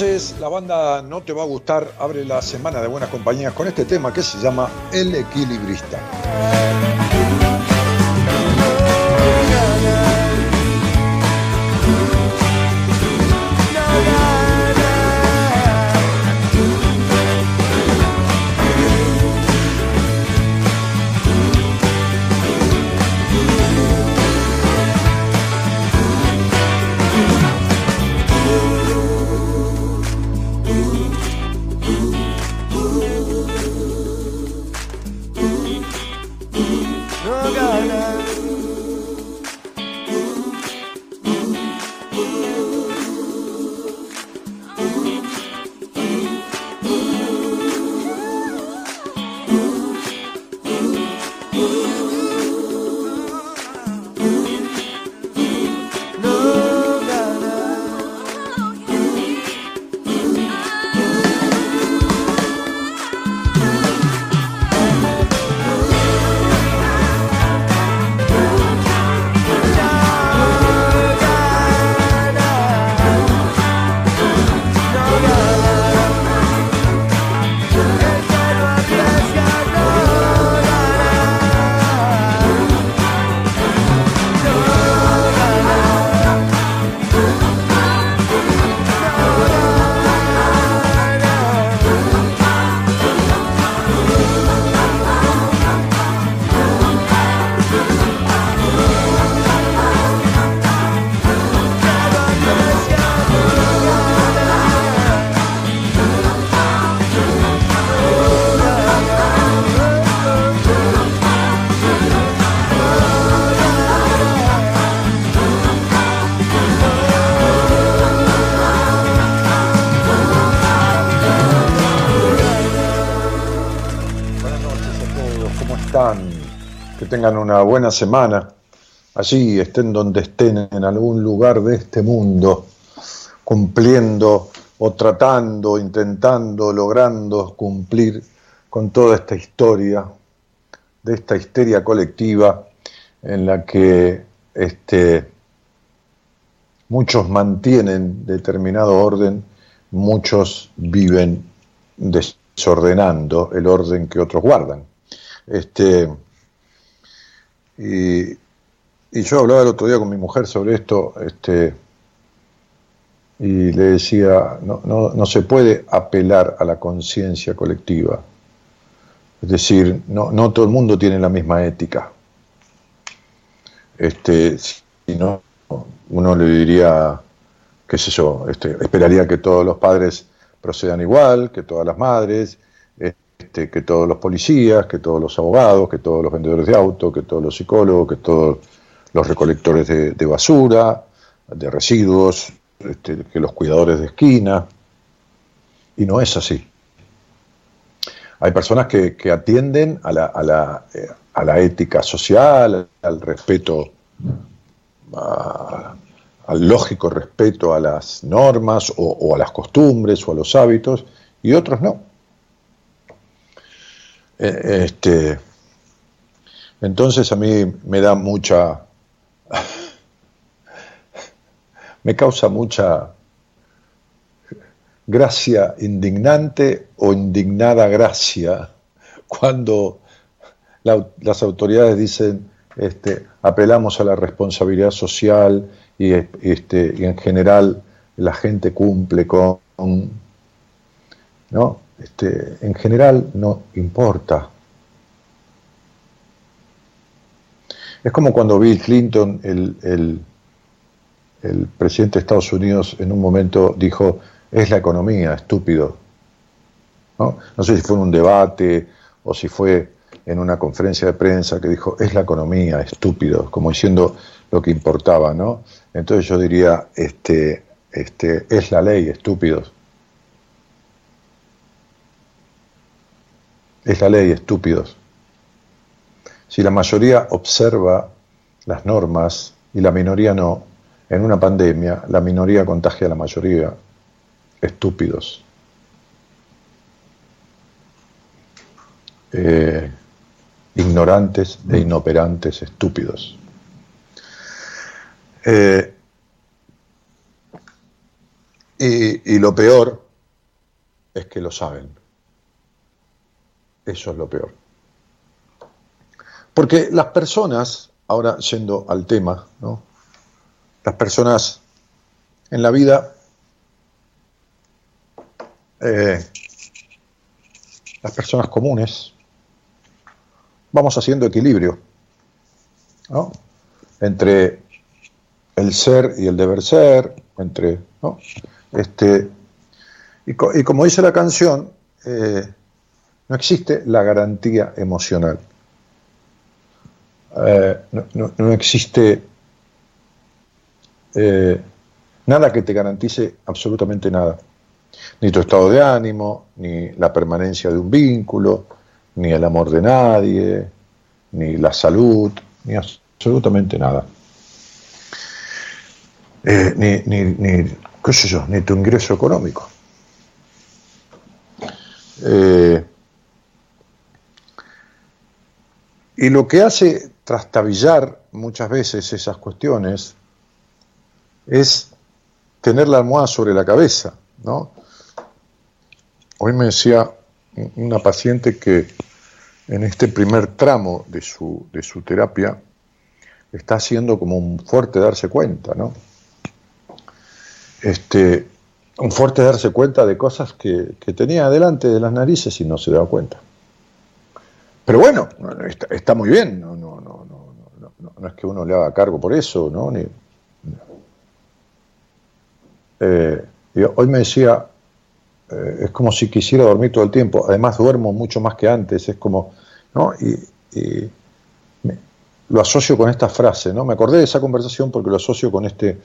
Entonces, la banda No Te Va a Gustar abre la semana de buenas compañías con este tema que se llama El Equilibrista. Tengan una buena semana. Allí estén donde estén, en algún lugar de este mundo, cumpliendo o tratando, intentando, logrando cumplir con toda esta historia, de esta histeria colectiva en la que este, muchos mantienen determinado orden, muchos viven desordenando el orden que otros guardan. Este, y, yo hablaba el otro día con mi mujer sobre esto, este, y le decía, no, no, se puede apelar a la conciencia colectiva. Es decir, no, no todo el mundo tiene la misma ética. Este, si no, uno le diría, qué sé yo, este, esperaría que todos los padres procedan igual, que todas las madres, este, que todos los policías, que todos los abogados, que todos los vendedores de auto, que todos los psicólogos, que todos los recolectores de, basura, de residuos, este, que los cuidadores de esquina. Y no es así. Hay personas que, atienden a la, a, la, eh, a la, ética social, al respeto, al lógico respeto a las normas o a las costumbres o a los hábitos, y otros no. Eh, este, entonces a mí me da mucha, me causa mucha gracia indignante o indignada gracia cuando las autoridades dicen este, apelamos a la responsabilidad social y, este, y en general la gente cumple con, ¿no? Este, en general no importa. Es como cuando Bill Clinton, el, el, presidente de Estados Unidos, en un momento dijo, es la economía, estúpido. ¿No? sé si fue en un debate o si fue en una conferencia de prensa que dijo, es la economía, estúpido, como diciendo lo que importaba, ¿no? Entonces yo diría, este, este, es la ley, estúpidos. Es la ley, estúpidos. Si la mayoría observa las normas y la minoría no, en una pandemia la minoría contagia a la mayoría. Estúpidos. Eh, ignorantes e inoperantes, estúpidos. Eh, y lo peor es que lo saben. Eso es lo peor. Porque las personas, ahora yendo al tema, ¿no? las personas en la vida, eh, las personas comunes, vamos haciendo equilibrio ¿no? entre el ser y el deber ser, entre, ¿no? este, y, como dice la canción, eh, no existe la garantía emocional. Eh, no, existe eh, nada que te garantice absolutamente nada. Ni tu estado de ánimo, ni la permanencia de un vínculo, ni el amor de nadie, ni la salud, ni absolutamente nada. Eh, ni, ni, ni, qué sé yo, ni tu ingreso económico. Y lo que hace trastabillar muchas veces esas cuestiones es tener la almohada sobre la cabeza, ¿no? Hoy me decía una paciente que en este primer tramo de su, de su terapia está haciendo como un fuerte darse cuenta, ¿no? Este, un fuerte darse cuenta de cosas que, que tenía delante de las narices y no se daba cuenta. Pero bueno, está, muy bien, no, no, no, no, es que uno le haga cargo por eso, ¿no? Eh, hoy me decía, eh, es como si quisiera dormir todo el tiempo, además duermo mucho más que antes, es como, ¿no? Y, lo asocio con esta frase, ¿no? Me acordé de esa conversación porque lo asocio con este,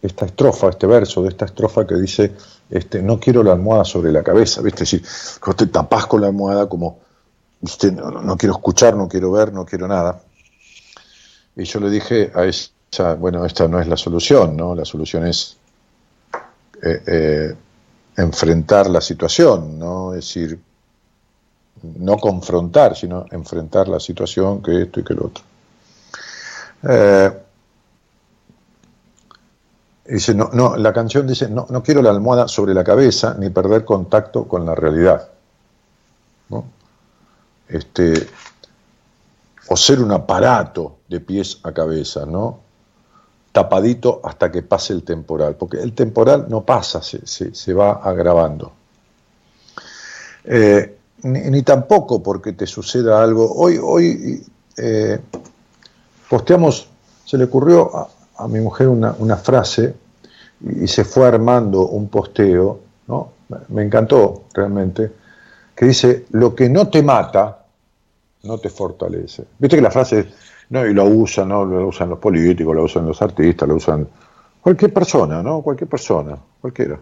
esta estrofa, este verso de esta estrofa que dice, este, no quiero la almohada sobre la cabeza, ¿viste? Es decir, te tapás con la almohada como no, quiero escuchar, no quiero ver, no quiero nada. Y yo le dije a ella, bueno, esta no es la solución, ¿no? La solución es eh, eh, enfrentar la situación, ¿no? Es decir, no confrontar, sino enfrentar la situación, que esto y que lo otro. Eh, dice, no, no, la canción dice, no, no quiero la almohada sobre la cabeza ni perder contacto con la realidad. Este, o ser un aparato de pies a cabeza, ¿no? Tapadito hasta que pase el temporal, porque el temporal no pasa, se, va agravando. Eh, ni, tampoco porque te suceda algo. Hoy, hoy eh, posteamos, se le ocurrió a, mi mujer una, frase y, se fue armando un posteo, ¿no? me encantó realmente, que dice, lo que no te mata, no te fortalece. Viste que la frase, no, y lo usan, ¿no? Lo usan los políticos, lo usan los artistas, lo usan cualquier persona, ¿no? Cualquier persona, cualquiera.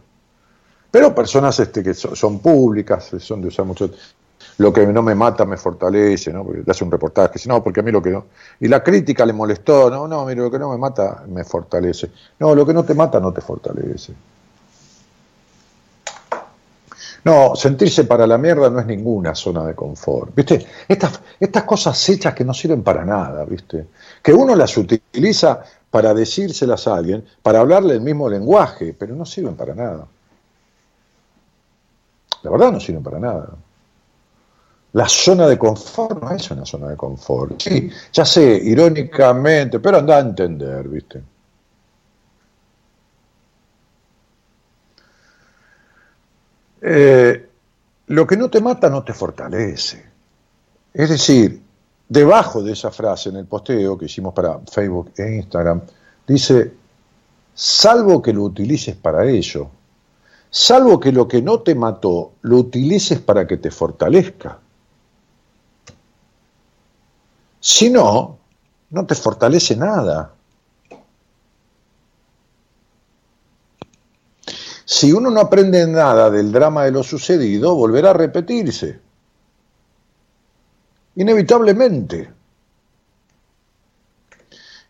Pero personas este, que son, públicas, son de usar mucho. Lo que no me mata me fortalece, ¿no? Porque le hace un reportaje, si no, porque a mí lo que no. Y la crítica le molestó, no, no, mire, lo que no me mata me fortalece. No, lo que no te mata no te fortalece. No, sentirse para la mierda no es ninguna zona de confort. ¿Viste? Estas, estas cosas hechas que no sirven para nada, ¿viste? Que uno las utiliza para decírselas a alguien, para hablarle el mismo lenguaje, pero no sirven para nada. La verdad no sirven para nada. La zona de confort no es una zona de confort. Sí, ya sé, irónicamente, pero anda a entender, ¿viste? Eh, lo que no te mata no te fortalece. Es decir, debajo de esa frase en el posteo que hicimos para Facebook e Instagram, dice, salvo que lo utilices para ello, salvo que lo que no te mató lo utilices para que te fortalezca. Si no, no te fortalece nada. Si uno no aprende nada del drama de lo sucedido, volverá a repetirse. Inevitablemente.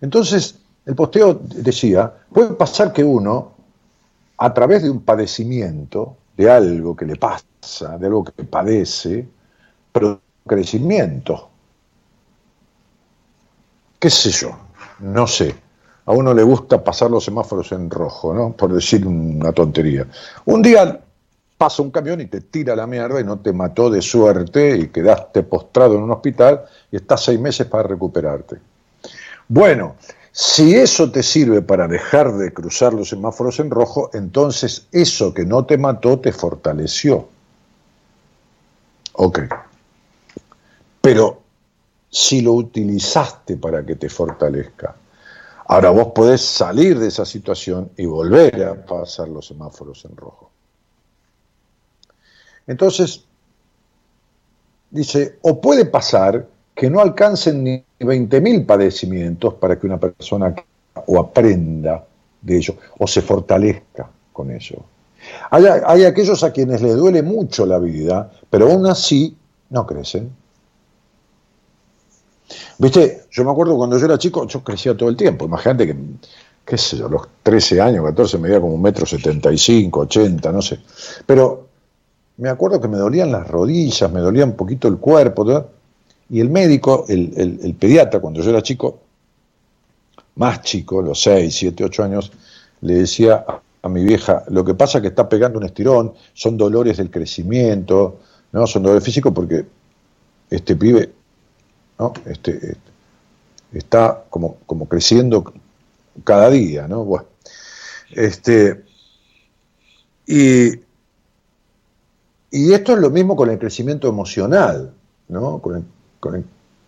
Entonces, el posteo decía, puede pasar que uno, a través de un padecimiento, de algo que le pasa, de algo que padece, pero crecimiento. ¿Qué sé yo? No sé a uno le gusta pasar los semáforos en rojo, ¿no? Por decir una tontería. Un día pasa un camión y te tira la mierda y no te mató de suerte y quedaste postrado en un hospital y estás seis meses para recuperarte. Bueno, si eso te sirve para dejar de cruzar los semáforos en rojo, entonces eso que no te mató te fortaleció. Ok. Pero si lo utilizaste para que te fortalezca, Ahora vos podés salir de esa situación y volver a pasar los semáforos en rojo. Entonces, dice, o puede pasar que no alcancen ni 20.000 padecimientos para que una persona o aprenda de ello o se fortalezca con ello. Hay, hay aquellos a quienes les duele mucho la vida, pero aún así no crecen. Viste, yo me acuerdo cuando yo era chico, yo crecía todo el tiempo. Imagínate que, qué sé yo, a los 13 años, 14, medía como un metro 75, 80, no sé. Pero me acuerdo que me dolían las rodillas, me dolía un poquito el cuerpo, y el médico, el, pediatra, cuando yo era chico, más chico, los 6, 7, 8 años, le decía a, a mi vieja, lo que pasa es que está pegando un estirón, son dolores del crecimiento, no son dolores físicos porque este pibe ¿no? Este, está como, como creciendo cada día, ¿no? Bueno, este, y, y esto es lo mismo con el crecimiento emocional, ¿no? Con el,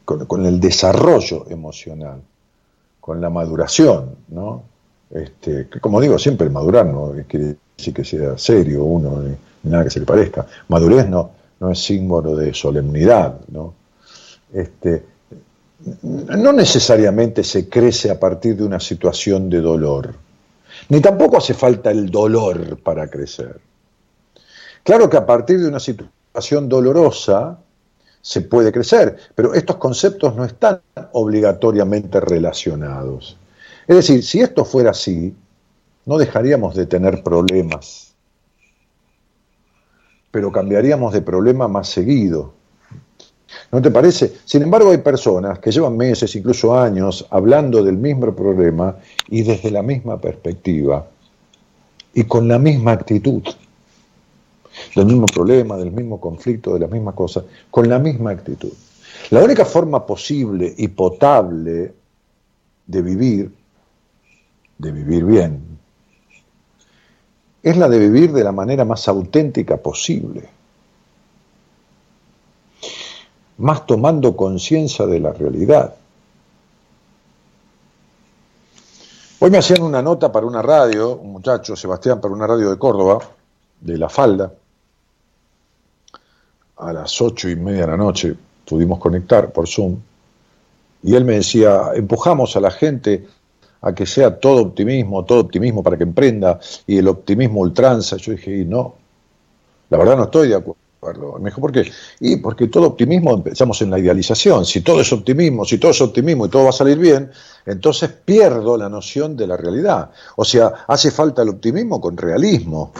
con el, desarrollo emocional, con la maduración, ¿no? Este, como digo, siempre madurar no quiere decir que sea serio uno, ni, nada que se le parezca. Madurez no, no es símbolo de solemnidad, ¿no? Este, no necesariamente se crece a partir de una situación de dolor, ni tampoco hace falta el dolor para crecer. Claro que a partir de una situación dolorosa se puede crecer, pero estos conceptos no están obligatoriamente relacionados. Es decir, si esto fuera así, no dejaríamos de tener problemas, pero cambiaríamos de problema más seguido. ¿No te parece? Sin embargo, hay personas que llevan meses, incluso años, hablando del mismo problema y desde la misma perspectiva y con la misma actitud del mismo problema, del mismo conflicto, de las mismas cosas, con la misma actitud. La única forma posible y potable de vivir, de vivir bien, es la de vivir de la manera más auténtica posible, más tomando conciencia de la realidad. Hoy me hacían una nota para una radio, un muchacho, Sebastián, para una radio de Córdoba, de La Falda, a las ocho y media de la noche pudimos conectar por Zoom, y él me decía, empujamos a la gente a que sea todo optimismo, todo optimismo para que emprenda, y el optimismo ultranza. Yo dije, y no, la verdad no estoy de acuerdo. Me dijo, ¿por qué? Y porque todo optimismo empezamos en la idealización. Si todo es optimismo, si todo es optimismo y todo va a salir bien, entonces pierdo la noción de la realidad. O sea, hace falta el optimismo con realismo.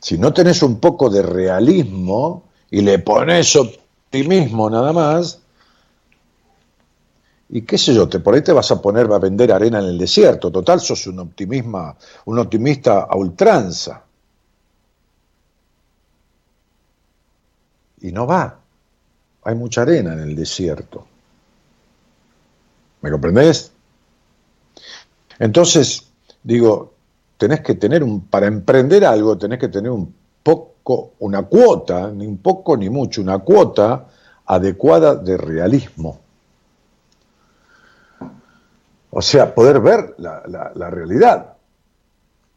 Si no tenés un poco de realismo y le pones optimismo nada más, y qué sé yo, te, por ahí te vas a poner a vender arena en el desierto. Total, sos un, optimismo, un optimista a ultranza. Y no va. Hay mucha arena en el desierto. ¿Me comprendés? Entonces, digo, tenés que tener un, para emprender algo, tenés que tener un poco, una cuota, ni un poco ni mucho, una cuota adecuada de realismo. O sea, poder ver la, realidad.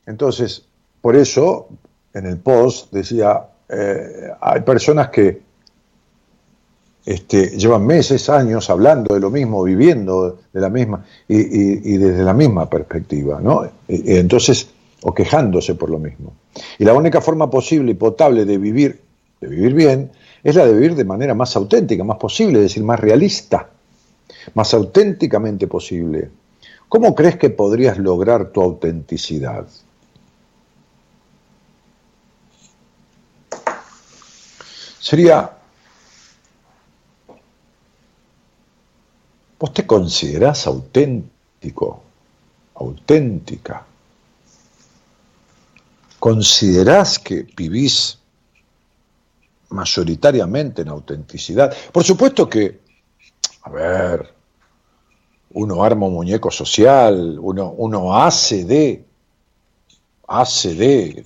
Entonces, por eso, en el post decía, eh, hay personas que este, llevan meses, años hablando de lo mismo, viviendo de la misma, y, desde la misma perspectiva, ¿no? entonces, o quejándose por lo mismo. Y la única forma posible y potable de vivir, de vivir bien, es la de vivir de manera más auténtica, más posible, es decir, más realista, más auténticamente posible. ¿Cómo crees que podrías lograr tu autenticidad? Sería, ¿vos te considerás auténtico, auténtica? ¿Considerás que vivís mayoritariamente en autenticidad? Por supuesto que, a ver, uno arma un muñeco social, uno, hace de, hace de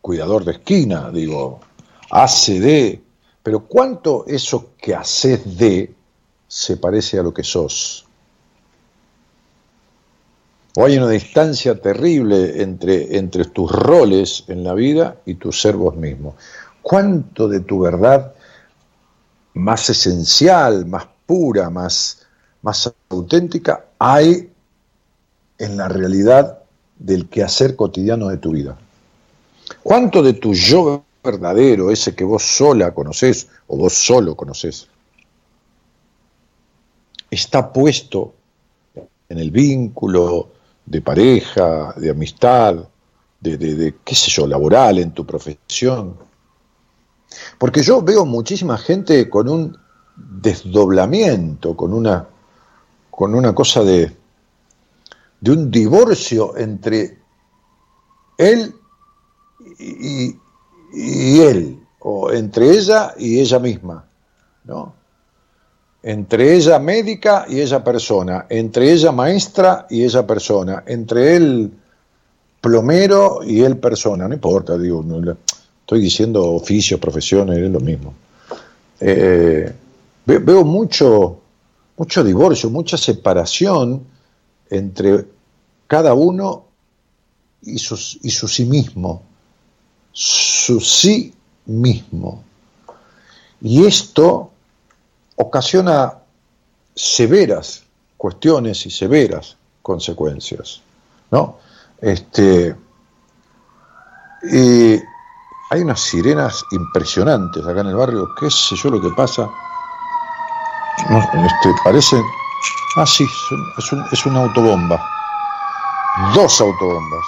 cuidador de esquina, digo, hace de, pero ¿cuánto eso que haces de se parece a lo que sos? O hay una distancia terrible entre, entre tus roles en la vida y tu ser vos mismo. ¿Cuánto de tu verdad más esencial, más pura, más, más auténtica hay en la realidad del quehacer cotidiano de tu vida. ¿Cuánto de tu yo verdadero, ese que vos sola conoces o vos solo conoces, está puesto en el vínculo de pareja, de amistad, de, de, qué sé yo, laboral, en tu profesión? Porque yo veo muchísima gente con un desdoblamiento, con una, con una cosa de, de un divorcio entre él y, él, o entre ella y ella misma, ¿no? Entre ella médica y ella persona, entre ella maestra y ella persona, entre él plomero y él persona, no importa, digo, estoy diciendo oficios, profesiones, es lo mismo. Eh, veo mucho, mucho divorcio, mucha separación entre cada uno y, sus, y su sí mismo, su sí mismo. Y esto ocasiona severas cuestiones y severas consecuencias, ¿no? Este, Y hay unas sirenas impresionantes acá en el barrio, qué sé yo lo que pasa. No, este, parece... Ah, sí, es, un, es una autobomba. Dos autobombas.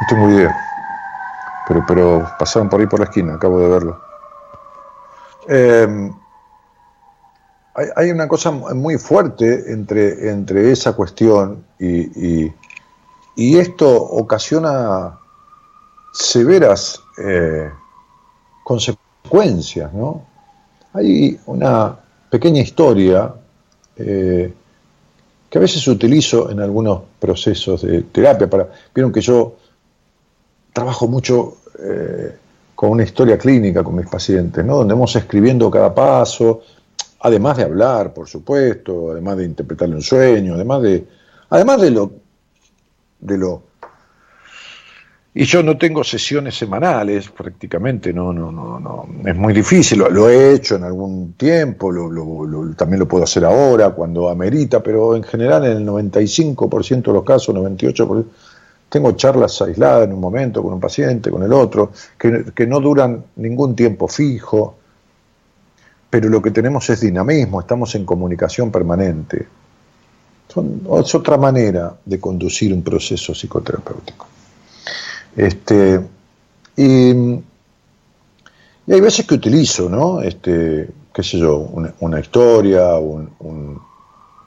No tengo idea. Pero, pero pasaron por ahí por la esquina, acabo de verlo. Eh, hay, una cosa muy fuerte entre, entre esa cuestión y, y, esto ocasiona severas eh, consecuencias, ¿no? Hay una pequeña historia eh, que a veces utilizo en algunos procesos de terapia. Vieron que yo trabajo mucho eh, con una historia clínica con mis pacientes, ¿no? donde vamos escribiendo cada paso, además de hablar, por supuesto, además de interpretarle un sueño, además de, además de lo, de lo y yo no tengo sesiones semanales, prácticamente, no, no, no, no. Es muy difícil, lo, he hecho en algún tiempo, también lo puedo hacer ahora, cuando amerita, pero en general en el 95% de los casos, 98%, tengo charlas aisladas en un momento con un paciente, con el otro, que no duran ningún tiempo fijo, pero lo que tenemos es dinamismo, estamos en comunicación permanente. es otra manera de conducir un proceso psicoterapéutico. Este, y, hay veces que utilizo, ¿no? Este, qué sé yo, una, historia, un,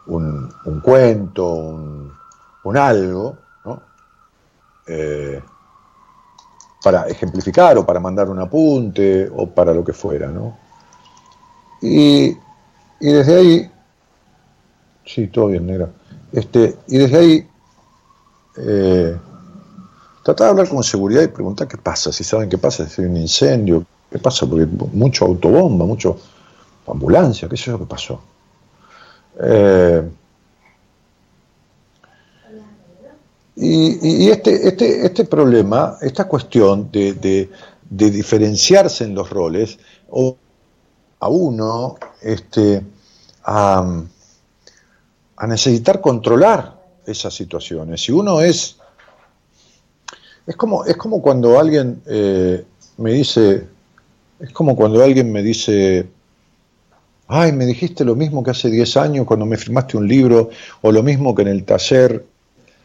un, cuento, un, algo, ¿no? Eh, para ejemplificar o para mandar un apunte o para lo que fuera, ¿no? Y, y desde ahí, sí, todo bien, negra, este, y desde ahí eh, Tratar de hablar con seguridad y preguntar qué pasa, si saben qué pasa, si hay un incendio, qué pasa, porque mucho autobomba, mucho ambulancia, qué sé yo qué pasó. Eh, y, este, este, este problema, esta cuestión de, diferenciarse en los roles, o a uno este, a necesitar controlar esas situaciones. Si uno es es como, es como cuando alguien eh, me dice, es como cuando alguien me dice, ay, me dijiste lo mismo que hace 10 años cuando me firmaste un libro, o lo mismo que en el taller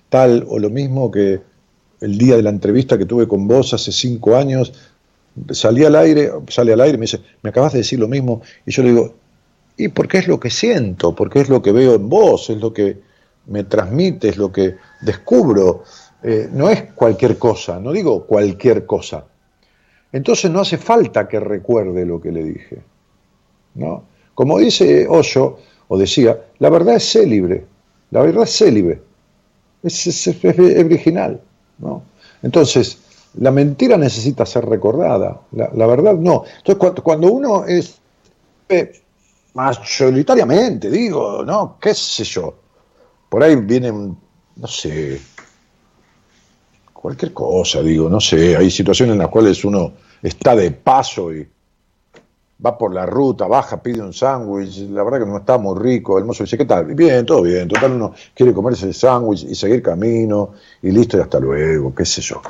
tal, o lo mismo que el día de la entrevista que tuve con vos hace 5 años, salí al aire, sale al aire, me dice, me acabas de decir lo mismo, y yo le digo, y porque es lo que siento, porque es lo que veo en vos, es lo que me transmite, es lo que descubro. Eh, no es cualquier cosa, no digo cualquier cosa. Entonces no hace falta que recuerde lo que le dije. ¿no? Como dice Osho, o decía, la verdad es célibre, la verdad es célibe, es, original. ¿no? Entonces, la mentira necesita ser recordada, la, verdad no. Entonces, cuando, uno es eh, mayoritariamente, digo, ¿no? ¿Qué sé yo? Por ahí vienen, no sé, cualquier cosa, digo, no sé, hay situaciones en las cuales uno está de paso y va por la ruta, baja, pide un sándwich, la verdad que no está muy rico, el mozo dice, ¿qué tal? Bien, todo bien, total uno quiere comerse el sándwich y seguir camino y listo y hasta luego, qué sé yo.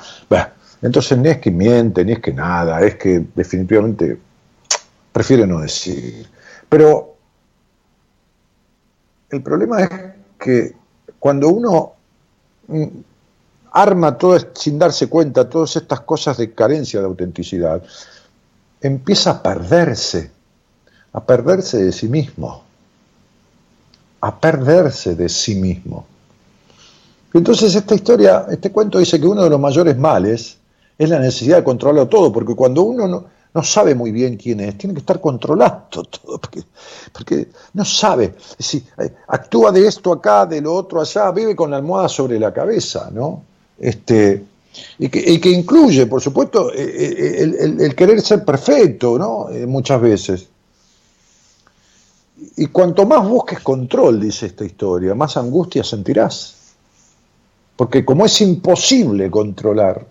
entonces ni es que miente, ni es que nada, es que definitivamente prefiere no decir. Pero el problema es que cuando uno arma todo, sin darse cuenta todas estas cosas de carencia de autenticidad, empieza a perderse, a perderse de sí mismo, a perderse de sí mismo. Entonces esta historia, este cuento dice que uno de los mayores males es la necesidad de controlarlo todo, porque cuando uno no, sabe muy bien quién es, tiene que estar controlando todo, porque, porque no sabe, si eh, actúa de esto acá, de lo otro allá, vive con la almohada sobre la cabeza, ¿no? Este, y, que, incluye, por supuesto, eh, eh, el, querer ser perfecto, ¿no? Eh, muchas veces. Y cuanto más busques control, dice esta historia, más angustia sentirás. Porque como es imposible controlar,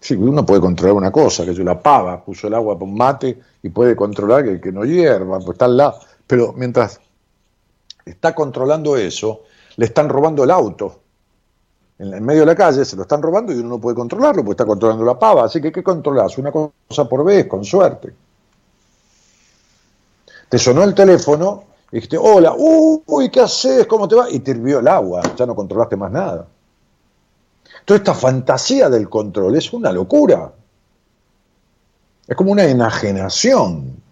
sí, uno puede controlar una cosa, que yo la pava, puso el agua un mate y puede controlar que, que no hierva, pues está al lado. Pero mientras está controlando eso, le están robando el auto en, medio de la calle, se lo están robando y uno no puede controlarlo porque está controlando la pava. Así que, ¿qué controlas? Una cosa por vez, con suerte. Te sonó el teléfono y dijiste, hola, uy, ¿qué haces? ¿Cómo te va? Y te hirvió el agua, ya no controlaste más nada. Toda esta fantasía del control es una locura. Es como una enajenación.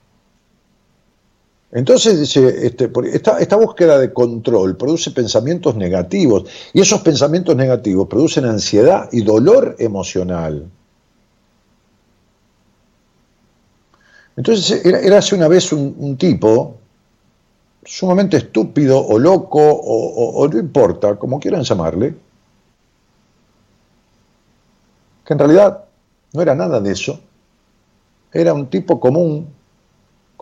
Entonces dice, este, esta, búsqueda de control produce pensamientos negativos y esos pensamientos negativos producen ansiedad y dolor emocional. Entonces era, hace una vez un, tipo sumamente estúpido o loco o, o no importa, como quieran llamarle, que en realidad no era nada de eso, era un tipo común,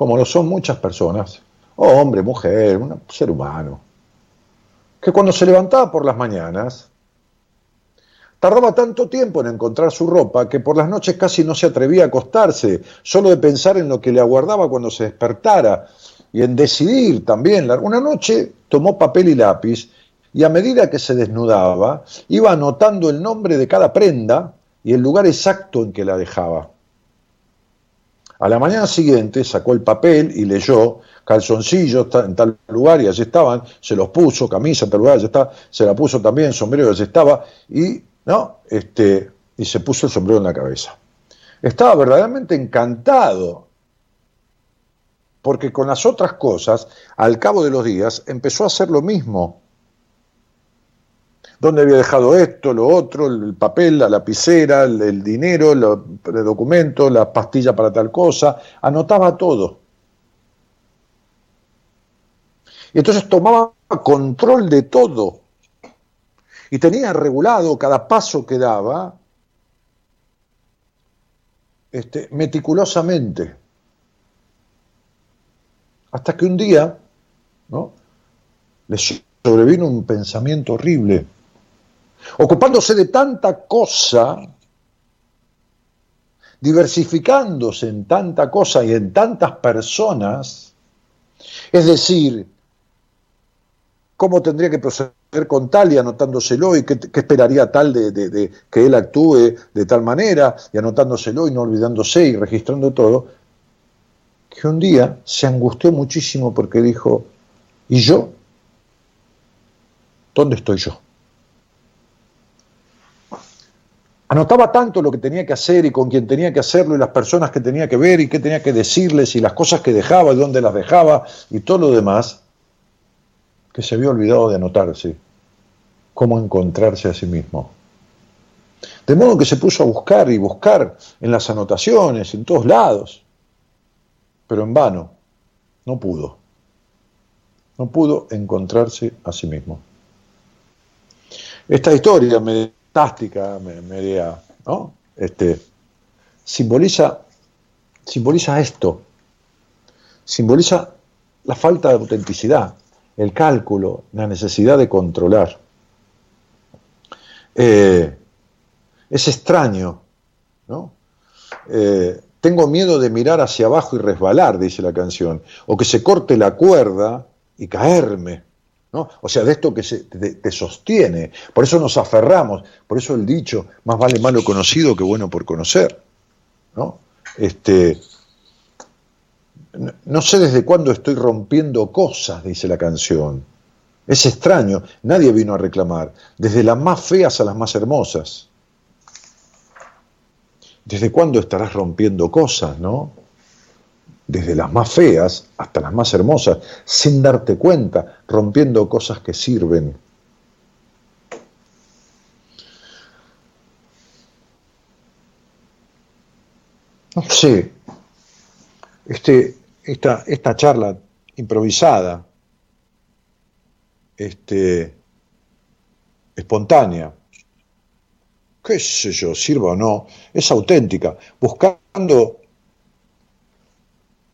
como lo son muchas personas, hombre, mujer, un ser humano, que cuando se levantaba por las mañanas, tardaba tanto tiempo en encontrar su ropa que por las noches casi no se atrevía a acostarse, solo de pensar en lo que le aguardaba cuando se despertara y en decidir también. Una noche tomó papel y lápiz y a medida que se desnudaba iba anotando el nombre de cada prenda y el lugar exacto en que la dejaba. A la mañana siguiente sacó el papel y leyó calzoncillos en tal lugar y allí estaban, se los puso, camisa en tal lugar, allí está, se la puso también, sombrero allí estaba, y, ¿no? este, y se puso el sombrero en la cabeza. Estaba verdaderamente encantado, porque con las otras cosas, al cabo de los días, empezó a hacer lo mismo dónde había dejado esto, lo otro, el papel, la lapicera, el, dinero, los documentos, la pastilla para tal cosa, anotaba todo. Y entonces tomaba control de todo. Y tenía regulado cada paso que daba este, meticulosamente. Hasta que un día ¿no? le sobrevino un pensamiento horrible ocupándose de tanta cosa, diversificándose en tanta cosa y en tantas personas, es decir, cómo tendría que proceder con tal y anotándoselo y qué, esperaría tal de, que él actúe de tal manera y anotándoselo y no olvidándose y registrando todo, que un día se angustió muchísimo porque dijo, ¿y yo? ¿Dónde estoy yo? Anotaba tanto lo que tenía que hacer y con quién tenía que hacerlo y las personas que tenía que ver y qué tenía que decirles y las cosas que dejaba y dónde las dejaba y todo lo demás, que se había olvidado de anotarse cómo encontrarse a sí mismo. De modo que se puso a buscar y buscar en las anotaciones, en todos lados, pero en vano, no pudo. No pudo encontrarse a sí mismo. Esta historia me fantástica, media, ¿no? Este, simboliza, simboliza esto, simboliza la falta de autenticidad, el cálculo, la necesidad de controlar. Eh, es extraño, ¿no? Eh, tengo miedo de mirar hacia abajo y resbalar, dice la canción, o que se corte la cuerda y caerme. O sea, de esto que se, te, sostiene. Por eso nos aferramos, por eso el dicho, más vale malo conocido que bueno por conocer. ¿no? Este, no sé desde cuándo estoy rompiendo cosas, dice la canción. Es extraño, nadie vino a reclamar, desde las más feas a las más hermosas. ¿Desde cuándo estarás rompiendo cosas, no? Desde las más feas hasta las más hermosas, sin darte cuenta, rompiendo cosas que sirven. No sé, este, esta, esta charla improvisada, este, espontánea, qué sé yo, sirva o no, es auténtica, buscando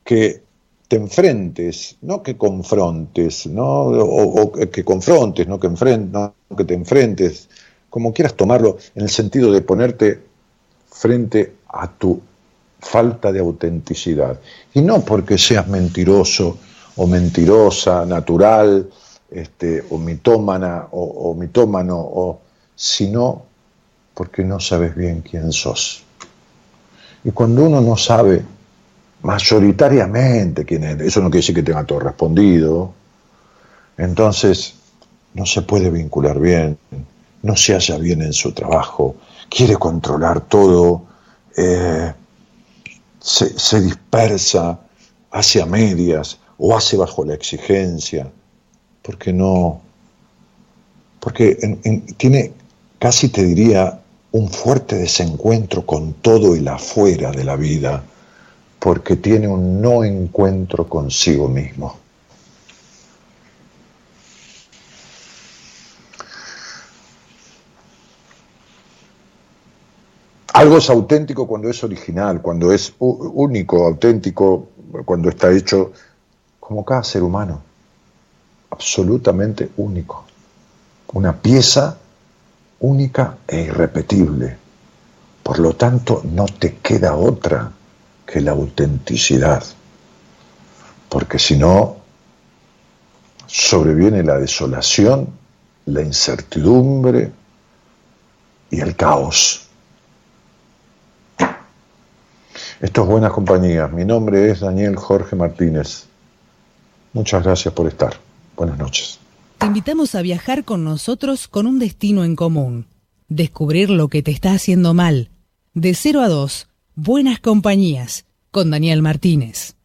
que te enfrentes, no que confrontes, ¿no? O, que confrontes, no que, enfrentes, no que te enfrentes, como quieras tomarlo, en el sentido de ponerte frente a tu falta de autenticidad. Y no porque seas mentiroso o mentirosa, natural, este, o mitómana, o, o mitómano, o, sino porque no sabes bien quién sos. Y cuando uno no sabe mayoritariamente quién es, eso no quiere decir que tenga todo respondido, entonces no se puede vincular bien, no se halla bien en su trabajo, quiere controlar todo, eh, se, dispersa, hace a medias o hace bajo la exigencia, porque no, porque tiene, casi te diría, un fuerte desencuentro con todo el afuera de la vida, porque tiene un no encuentro consigo mismo. Algo es auténtico cuando es original, cuando es único, auténtico, cuando está hecho como cada ser humano, absolutamente único, una pieza única e irrepetible. Por lo tanto, no te queda otra que la autenticidad, porque si no, sobreviene la desolación, la incertidumbre y el caos. Esto es Buenas Compañías. Mi nombre es Daniel Jorge Martínez. Muchas gracias por estar. Buenas noches. Te invitamos a viajar con nosotros con un destino en común. Descubrir lo que te está haciendo mal. De 0 a 2, Buenas Compañías, con Daniel Martínez.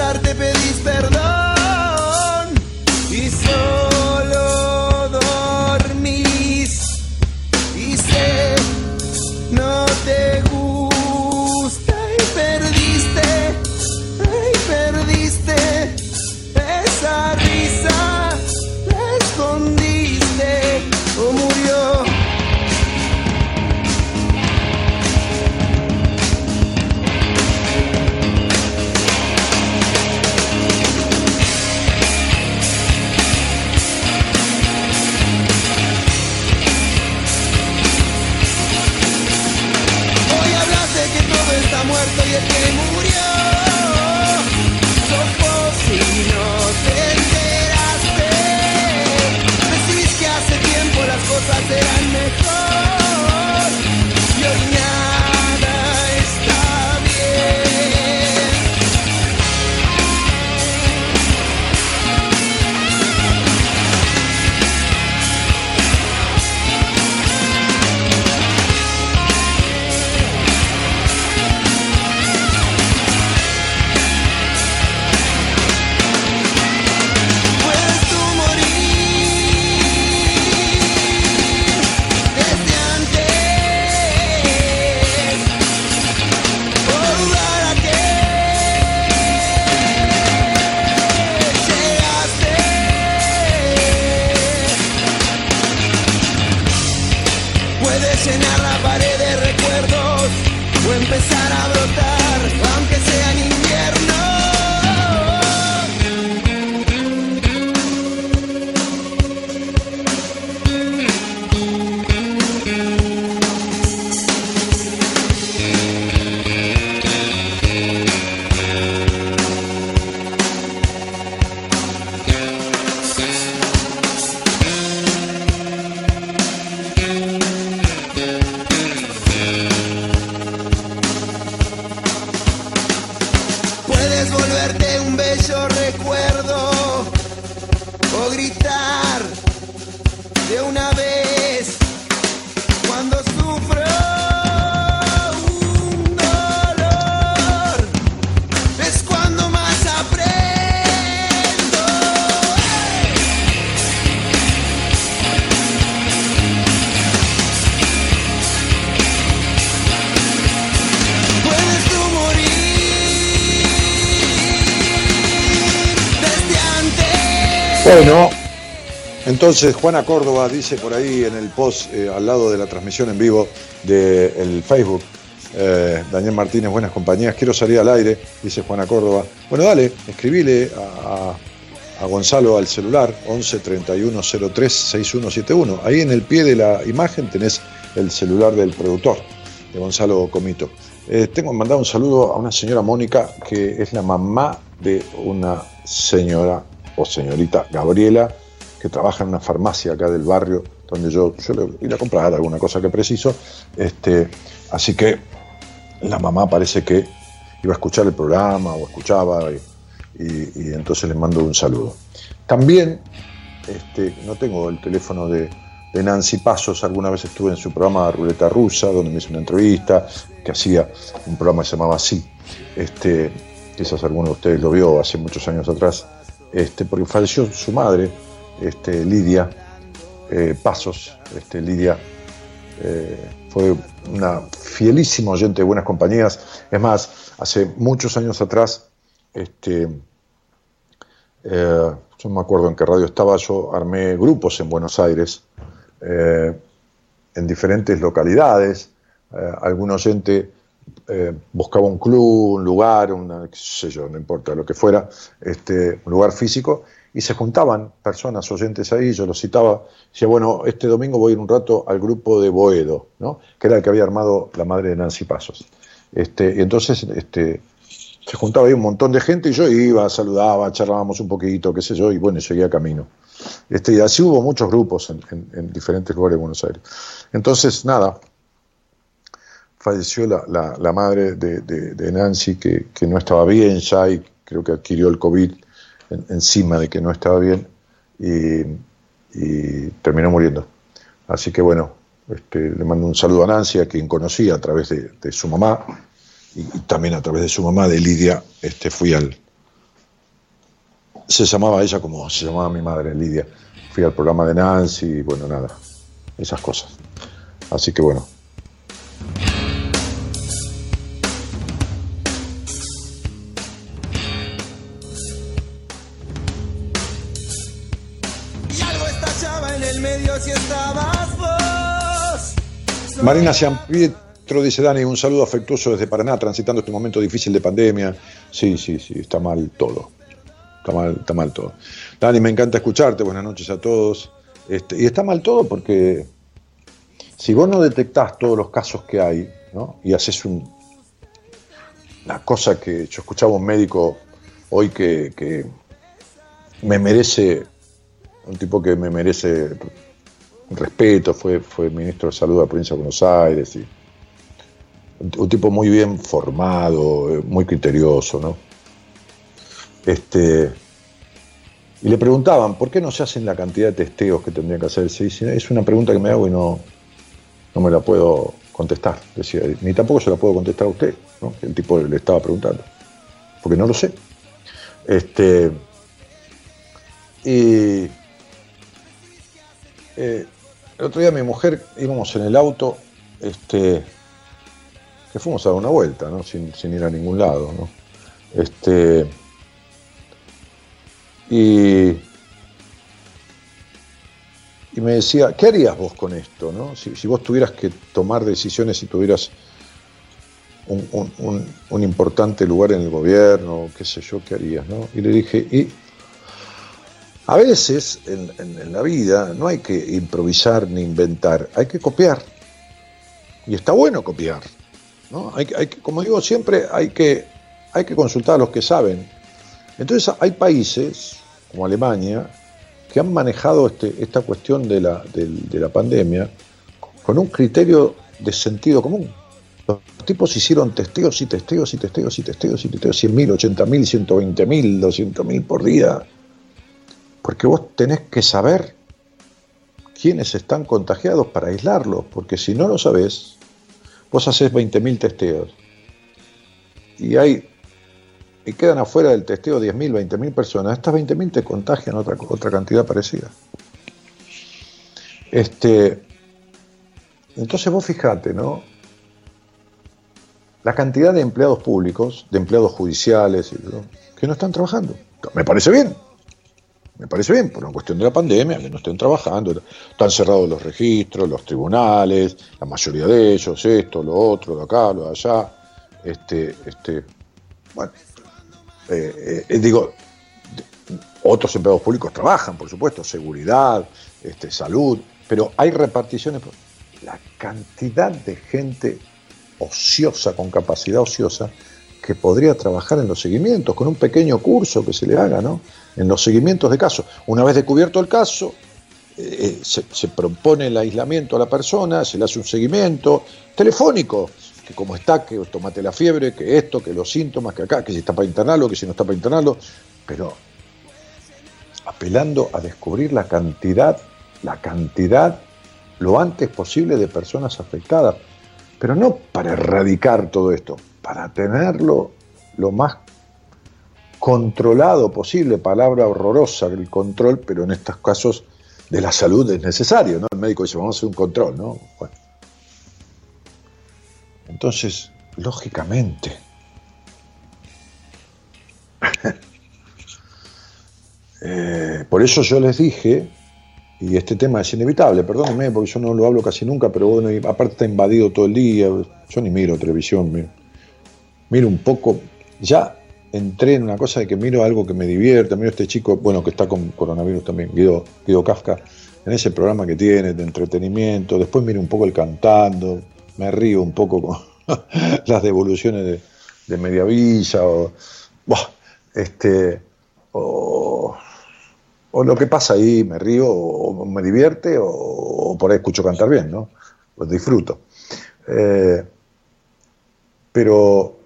Además de entonces Juana Córdoba dice por ahí en el post eh, al lado de la transmisión en vivo del Facebook Eh, Daniel Martínez, buenas compañías. Quiero salir al aire, dice Juana Córdoba. Bueno, dale, escribile a, a Gonzalo al celular 11 31 03 6171. Ahí en el pie de la imagen tenés el celular del productor, de Gonzalo Comito. Eh, tengo mandar un saludo a una señora Mónica, que es la mamá de una señora o señorita Gabriela, que trabaja en una farmacia acá del barrio, donde yo suelo ir a comprar alguna cosa que preciso. Este, así que la mamá parece que iba a escuchar el programa o escuchaba y, entonces le mando un saludo. También, este, no tengo el teléfono de, de Nancy Pasos, alguna vez estuve en su programa Ruleta Rusa, donde me hizo una entrevista, que hacía un programa que se llamaba así. Este, quizás alguno de ustedes lo vio hace muchos años atrás, este, porque falleció su madre, este, Lidia eh, Pasos, este, Lidia eh, fue una fielísima oyente de buenas compañías. Es más, hace muchos años atrás, este, eh, yo no me acuerdo en qué radio estaba, yo armé grupos en Buenos Aires, en diferentes localidades. Algún oyente buscaba un club, un lugar, una, qué sé yo, no importa lo que fuera, este, un lugar físico, y se juntaban personas, oyentes ahí, yo los citaba, decía, bueno, este domingo voy a ir un rato al grupo de Boedo, ¿no? que era el que había armado la madre de Nancy Pasos. Este, y entonces este, se juntaba ahí un montón de gente y yo iba, saludaba, charlábamos un poquito, qué sé yo, y bueno, seguía camino. Este, y así hubo muchos grupos en, en- en diferentes lugares de Buenos Aires. Entonces, nada, falleció la, la- la madre de, de- de Nancy, que, que no estaba bien ya y creo que adquirió el COVID en- encima de que no estaba bien y, terminó muriendo. Así que bueno, este, le mando un saludo a Nancy, a quien conocí a través de, de su mamá y, y también a través de su mamá, de Lidia, este, fui al... Se llamaba ella como se llamaba mi madre, Lidia. Fui al programa de Nancy y bueno, nada, esas cosas. Así que bueno, Marina Pietro dice Dani, un saludo afectuoso desde Paraná, transitando este momento difícil de pandemia. Sí, sí, sí, está mal todo. Está mal, está mal todo. Dani, me encanta escucharte, buenas noches a todos. Este, y está mal todo porque si vos no detectás todos los casos que hay, ¿no? Y haces un, una cosa que yo escuchaba un médico hoy que, que me merece, un tipo que me merece respeto, fue, fue ministro de Salud de la provincia de Buenos Aires, y un, tipo muy bien formado, eh, muy criterioso, ¿no? Este, y le preguntaban, ¿por qué no se hacen la cantidad de testeos que tendrían que hacerse? Dice, es una pregunta que me hago y no, no me la puedo contestar, decía, ni tampoco se la puedo contestar a usted, ¿no? El tipo le estaba preguntando, porque no lo sé. Este, y eh, el otro día mi mujer íbamos en el auto, este, que fuimos a dar una vuelta, ¿no? sin, ir a ningún lado. ¿no? Este, y, y me decía, ¿qué harías vos con esto? ¿no? Si, vos tuvieras que tomar decisiones, si tuvieras un- un importante lugar en el gobierno, qué sé yo, ¿qué harías? ¿no? Y le dije, y a veces en, la vida no hay que improvisar ni inventar, hay que copiar. Y está bueno copiar. ¿no? Hay, que- como digo siempre, hay que, hay que consultar a los que saben. Entonces hay países, como Alemania, que han manejado este- esta cuestión de la, de la pandemia con un criterio de sentido común. Los tipos hicieron testeos y testeos y testeos y testeos y testeos, 100.000, 80.000, 120.000, 200.000 por día. Porque vos tenés que saber quiénes están contagiados para aislarlos, porque si no lo sabés, vos haces 20.000 testeos y hay y quedan afuera del testeo 10.000, 20.000 personas, estas 20.000 te contagian otra, otra cantidad parecida. Este, entonces vos fijate, ¿no? La cantidad de empleados públicos, de empleados judiciales, que no están trabajando. Me parece bien. Me parece bien, por una cuestión de la pandemia, que no estén trabajando, están cerrados los registros, los tribunales, la mayoría de ellos, esto, lo otro, de acá, lo de allá. Este, este, bueno, eh, eh, digo, otros empleados públicos trabajan, por supuesto, seguridad, este, salud, pero hay reparticiones. La cantidad de gente ociosa, con capacidad ociosa, que podría trabajar en los seguimientos, con un pequeño curso que se le haga, ¿no? En los seguimientos de casos. Una vez descubierto el caso, eh, se, se, propone el aislamiento a la persona, se le hace un seguimiento telefónico, que como está, que tomate la fiebre, que esto, que los síntomas, que acá, que si está para internarlo, que si no está para internarlo, pero apelando a descubrir la cantidad, la cantidad lo antes posible de personas afectadas, pero no para erradicar todo esto, para tenerlo lo más controlado posible, palabra horrorosa el control, pero en estos casos de la salud es necesario, ¿no? El médico dice, vamos a hacer un control, ¿no? Entonces, lógicamente, eh, por eso yo les dije, y este tema es inevitable, perdónenme, porque yo no lo hablo casi nunca, pero bueno, aparte está invadido todo el día, yo ni miro televisión, miro, miro un poco, ya entré en una cosa de que miro algo que me divierte, miro a este chico, bueno, que está con coronavirus también, Guido, Guido Kafka, en ese programa que tiene de entretenimiento, después miro un poco el cantando, me río un poco con las devoluciones de, de Mediavilla, o, este, o, lo que pasa ahí, me río, o, me divierte, o, por ahí escucho cantar bien, ¿no? Pues disfruto. Eh, pero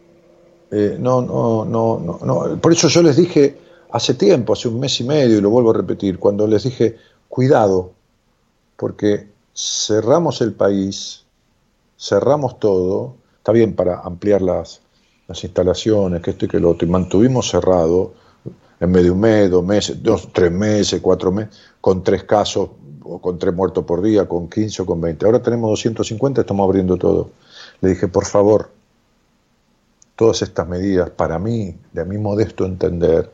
eh, no, no, no, no, no. Por eso yo les dije hace tiempo, hace un mes y medio, y lo vuelvo a repetir, cuando les dije, cuidado, porque cerramos el país, cerramos todo, está bien para ampliar las, las instalaciones, que esto y que lo otro, y mantuvimos cerrado en medio de un mes, dos meses, dos, tres meses, cuatro meses, con tres casos o con tres muertos por día, con 15 o con 20. Ahora tenemos 250, estamos abriendo todo. Le dije, por favor, todas estas medidas, para mí, de mi modesto entender,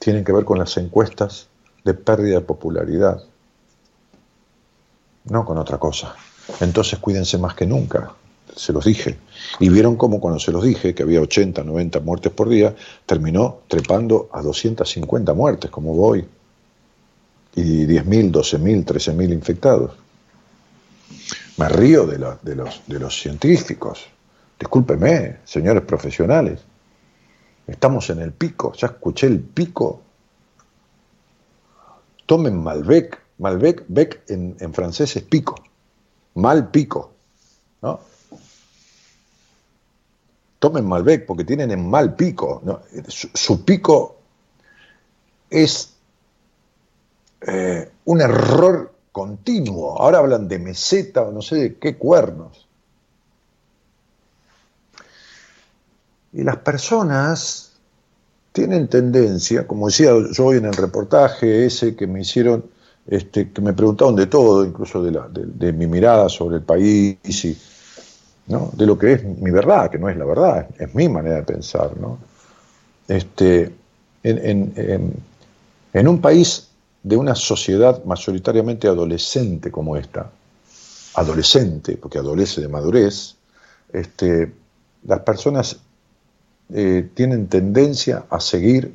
tienen que ver con las encuestas de pérdida de popularidad, no con otra cosa. Entonces cuídense más que nunca, se los dije. Y vieron cómo cuando se los dije, que había 80, 90 muertes por día, terminó trepando a 250 muertes, como voy. Y 10.000, 12.000, 13.000 infectados. Me río de, de, los, de los científicos. Discúlpeme, señores profesionales. Estamos en el pico, ya escuché el pico. Tomen Malbec. Malbec, bec en, en francés es pico. Mal pico. ¿no? Tomen Malbec porque tienen en mal pico. ¿no? Su, pico es eh, un error continuo. Ahora hablan de meseta o no sé de qué cuernos. Y las personas tienen tendencia, como decía yo hoy en el reportaje ese que me hicieron, este, que me preguntaron de todo, incluso de, mi mirada sobre el país y ¿no? de lo que es mi verdad, que no es la verdad, es mi manera de pensar. Este, en un país de una sociedad mayoritariamente adolescente como esta, adolescente, porque adolece de madurez, este, las personas eh, tienen tendencia a seguir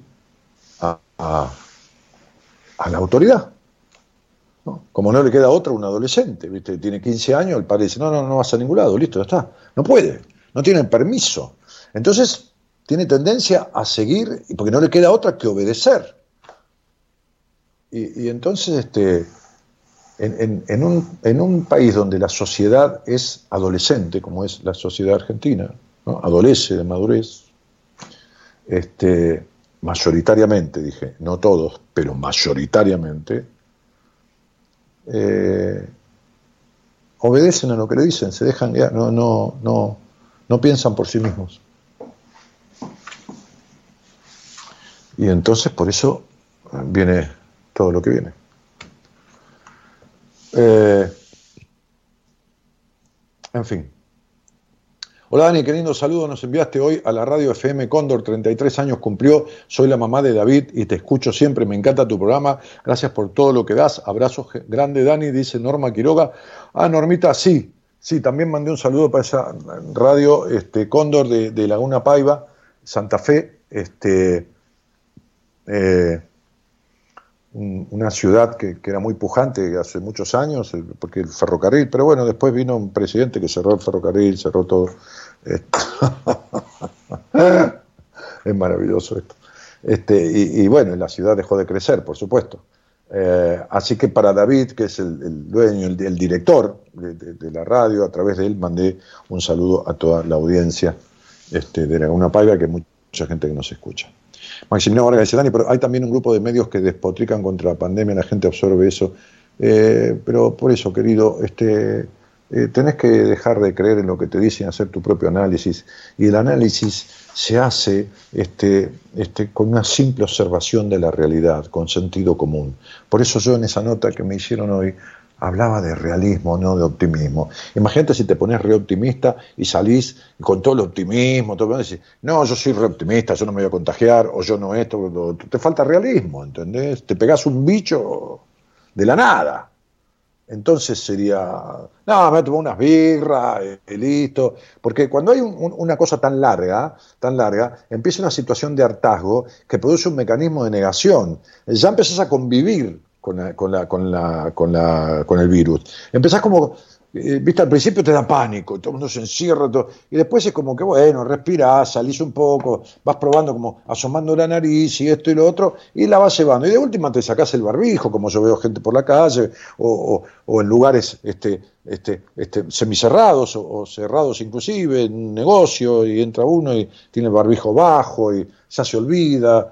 a, a, a la autoridad. Como no le queda otra un adolescente, ¿viste? tiene 15 años, el padre dice, no, no, no vas a ningún lado, listo, ya está. No puede, no tiene permiso. Entonces, tiene tendencia a seguir, porque no le queda otra que obedecer. Y, y entonces, este, en, en, en, un, en, un, país donde la sociedad es adolescente, como es la sociedad argentina, adolece de madurez, este, mayoritariamente, dije, no todos, pero mayoritariamente, eh, obedecen a lo que le dicen, se dejan ya, no, no, no, no piensan por sí mismos. Y entonces por eso viene todo lo que viene. Eh, en fin. Hola Dani, qué lindo saludo. Nos enviaste hoy a la radio FM Cóndor, 33 años cumplió, soy la mamá de David y te escucho siempre, me encanta tu programa, gracias por todo lo que das, abrazos grande Dani, dice Norma Quiroga. Ah, Normita, sí, sí, también mandé un saludo para esa radio este, Cóndor de, Laguna Paiva, Santa Fe, este, eh, una ciudad que, era muy pujante hace muchos años, porque el ferrocarril, pero bueno, después vino un presidente que cerró el ferrocarril, cerró todo. es maravilloso esto. Este, y, bueno, la ciudad dejó de crecer, por supuesto. Eh, así que para David, que es el, dueño, el, director de, la radio, a través de él mandé un saludo a toda la audiencia este, de Laguna Paiva, que hay mucha gente que nos escucha. Maximiliano Vargas dice, Dani, pero hay también un grupo de medios que despotrican contra la pandemia, la gente absorbe eso. Eh, pero por eso, querido, este, eh, tenés que dejar de creer en lo que te dicen, hacer tu propio análisis. Y el análisis se hace este, este, con una simple observación de la realidad, con sentido común. Por eso yo en esa nota que me hicieron hoy hablaba de realismo, no de optimismo. Imagínate si te pones re optimista y salís con todo el optimismo, todo, y decís, no, yo soy re optimista, yo no me voy a contagiar, o yo no esto, te falta realismo, ¿entendés? Te pegás un bicho de la nada. Entonces sería, no, me voy a unas birras, eh, listo. Porque cuando hay una cosa tan larga, tan larga, empieza una situación de hartazgo que produce un mecanismo de negación. Ya empezás a convivir con, la, con, la, con, la, con, la, con el virus. Empezás como, eh, viste, al principio te da pánico, todo el mundo se encierra, todo, y después es como que, bueno, respirás, salís un poco, vas probando como asomando la nariz y esto y lo otro, y la vas llevando. Y de última te sacás el barbijo, como yo veo gente por la calle, o, o, en lugares este, este, este, semicerrados o, cerrados inclusive, en un negocio, y entra uno y tiene el barbijo bajo y ya se olvida,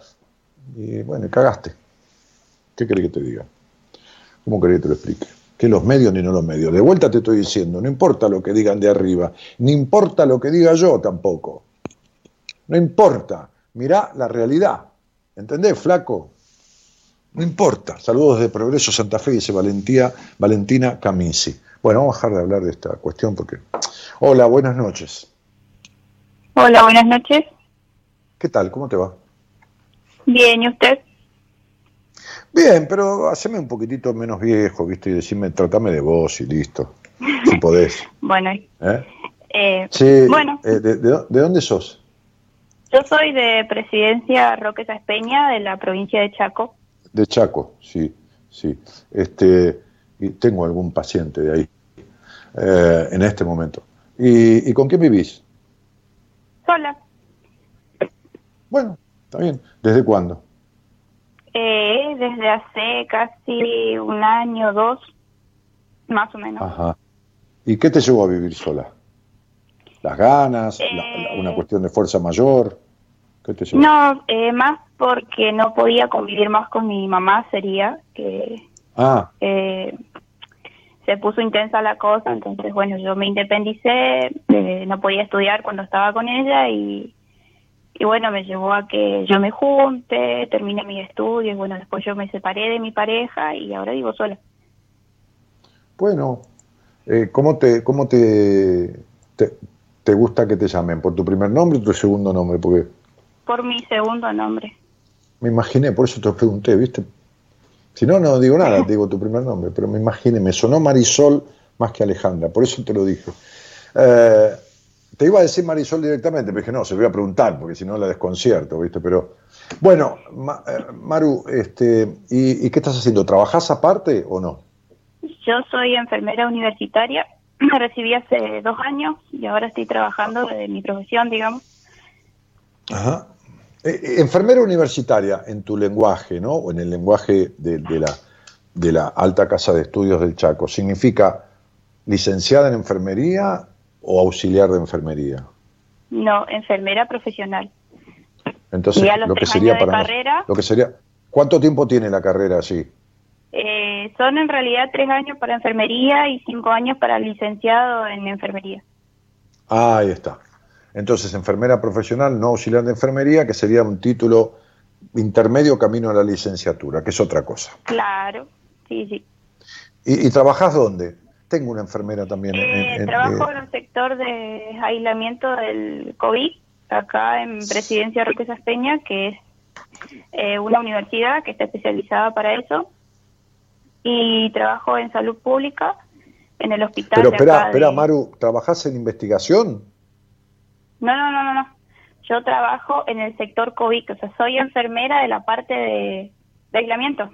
y bueno, cagaste. ¿Qué querés que te diga? ¿Cómo querés que te lo explique? Que los medios ni no los medios. De vuelta te estoy diciendo, no importa lo que digan de arriba, ni importa lo que diga yo tampoco. No importa. Mirá la realidad. ¿Entendés, flaco? No importa. Saludos de Progreso Santa Fe, dice Valentía, Valentina Camisi. Bueno, vamos a dejar de hablar de esta cuestión porque. Hola, buenas noches. Hola, buenas noches. ¿Qué tal? ¿Cómo te va? Bien, ¿y usted? Bien, pero haceme un poquitito menos viejo, ¿viste? Y decime, tratame de vos y listo, si podés. bueno. ¿Eh? Eh, sí, bueno. Eh, de, dónde sos? Yo soy de Presidencia Roque Peña, de la provincia de Chaco. De Chaco, sí, sí. Este, y tengo algún paciente de ahí en este momento. ¿Y, ¿Y con quién vivís? Sola. Bueno, está bien. ¿Desde cuándo? Eh, desde hace casi un año, dos, más o menos. Ajá. ¿Y qué te llevó a vivir sola? ¿Las ganas? ¿Una eh, cuestión de fuerza mayor? ¿Qué te llevó? No, eh, más porque no podía convivir más con mi mamá, sería que ah. eh, se puso intensa la cosa, entonces bueno, yo me independicé, no podía estudiar cuando estaba con ella y y bueno, me llevó a que yo me junte, termine mis estudios, bueno, después yo me separé de mi pareja y ahora vivo sola. Bueno, eh, ¿cómo, te, cómo te, te, gusta que te llamen? ¿Por tu primer nombre o tu segundo nombre? Porque... Por mi segundo nombre. Me imaginé, por eso te pregunté, ¿viste? Si no, no digo nada, digo tu primer nombre, pero me imaginé, me sonó Marisol más que Alejandra, por eso te lo dije. Eh, te iba a decir Marisol directamente, pero dije, no, se lo voy a preguntar, porque si no la desconcierto, ¿viste? Pero, bueno, eh, Maru, este, ¿y, qué estás haciendo? ¿Trabajás aparte o no? Yo soy enfermera universitaria, me recibí hace dos años y ahora estoy trabajando de mi profesión, digamos. Ajá. Eh, eh, enfermera universitaria, en tu lenguaje, ¿no? O en el lenguaje de, de, la, de la Alta Casa de Estudios del Chaco, ¿significa licenciada en enfermería o auxiliar de enfermería? No, enfermera profesional. Entonces, lo que sería para carrera, lo que sería, ¿cuánto tiempo tiene la carrera así? Eh, son en realidad tres años para enfermería y cinco años para licenciado en enfermería. Ah, ahí está. Entonces, enfermera profesional, no auxiliar de enfermería, que sería un título intermedio camino a la licenciatura, que es otra cosa. Claro, sí, sí. ¿Y, y trabajas dónde? Tengo una enfermera también. Eh, trabajo en el sector de aislamiento del COVID, acá en Presidencia Roque Peña, que es eh, una universidad que está especializada para eso. Y trabajo en salud pública en el hospital. Pero espera, espera, Maru, ¿trabajás en investigación? No, no, no, no, no. Yo trabajo en el sector COVID, o sea, soy enfermera de la parte de, aislamiento.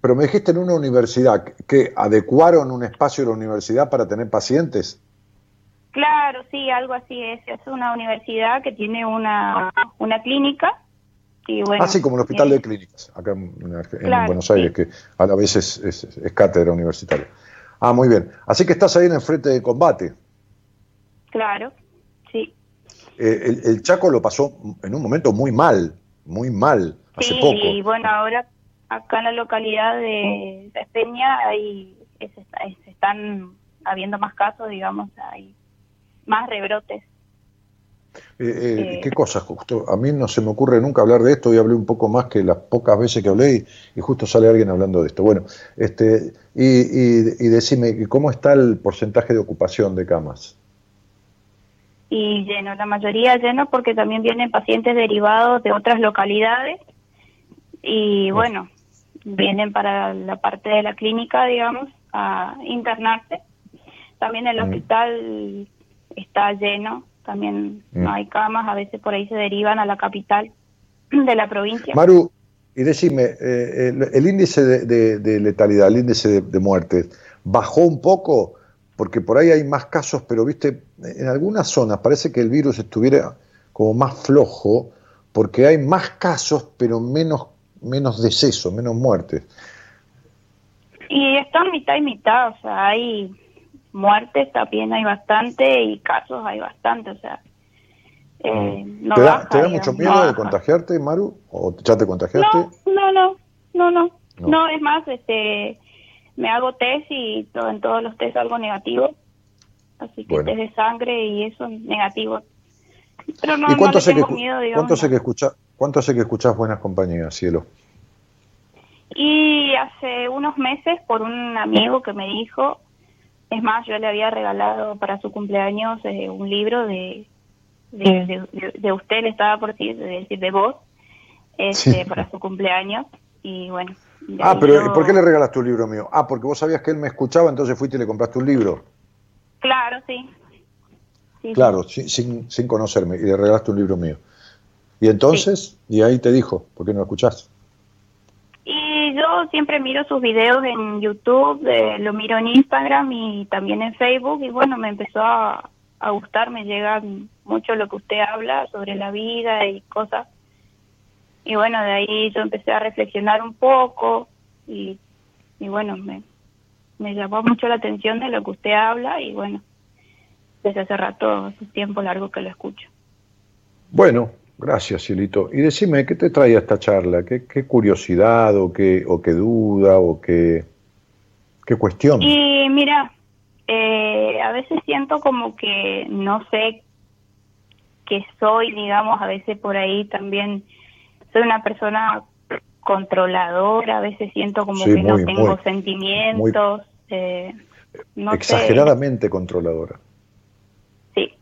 Pero me dijiste en una universidad que adecuaron un espacio de la universidad para tener pacientes. Claro, sí, algo así es. Es una universidad que tiene una, una clínica. Y bueno, así ah, como el Hospital de Clínicas, acá en, Buenos Aires, que a la vez es, es, cátedra universitaria. Ah, muy bien. Así que estás ahí en el frente de combate. Claro, sí. Eh, el, Chaco lo pasó en un momento muy mal, muy mal, hace sí, y bueno, ahora acá en la localidad de, Peña ahí se, están habiendo más casos, digamos, hay más rebrotes. Eh, eh, ¿Qué cosas? Justo, a mí no se me ocurre nunca hablar de esto, y hablé un poco más que las pocas veces que hablé y, justo sale alguien hablando de esto. Bueno, este, y, y, decime, ¿cómo está el porcentaje de ocupación de camas? Y lleno, la mayoría lleno porque también vienen pacientes derivados de otras localidades y bueno, vienen para la parte de la clínica, digamos, a internarse. También el mm. hospital está lleno, también no mm. hay camas, a veces por ahí se derivan a la capital de la provincia. Maru, y decime, eh, el, índice de, letalidad, el índice de, de muertes, ¿bajó un poco? Porque por ahí hay más casos, pero viste, en algunas zonas parece que el virus estuviera como más flojo, porque hay más casos, pero menos, menos decesos, menos muertes. Y está mitad y mitad, o sea, hay muertes también hay bastante y casos hay bastante, o sea. Eh, mm. no ¿Te, da, ¿Te da, mucho miedo de contagiarte, Maru? ¿O ya te contagiaste? No, no, no, no, no, es más, este, me hago test y todo, en todos los test algo negativo, así que test de sangre y eso negativo. Pero no, cuánto no tengo miedo, digamos. ¿Cuánto hace que escucha, cuánto hace que escuchas buenas compañías, cielo? Y hace unos meses por un amigo que me dijo es más, yo le había regalado para su cumpleaños eh, un libro de de, usted, le estaba por decir, de, de vos, este, para su cumpleaños. Y bueno. Ah, pero ¿por qué le regalaste un libro mío? Ah, porque vos sabías que él me escuchaba, entonces fuiste y le compraste un libro. Claro, sí. claro, Sin, sin, conocerme, y le regalaste un libro mío. Y entonces, y ahí te dijo, ¿por qué no lo escuchaste? yo siempre miro sus videos en YouTube, lo miro en Instagram y también en Facebook y bueno, me empezó a, gustar, me llega mucho lo que usted habla sobre la vida y cosas. Y bueno, de ahí yo empecé a reflexionar un poco y, y bueno, me, me llamó mucho la atención de lo que usted habla y bueno, desde hace rato, hace tiempo largo que lo escucho. Bueno, Gracias, Cielito. Y decime, ¿qué te trae a esta charla? ¿Qué, curiosidad o qué, o qué duda o qué, qué cuestión? Y mira, eh, a veces siento como que no sé qué soy, digamos, a veces por ahí también soy una persona controladora, a veces siento como que no tengo sentimientos. Eh, exageradamente controladora. Sí.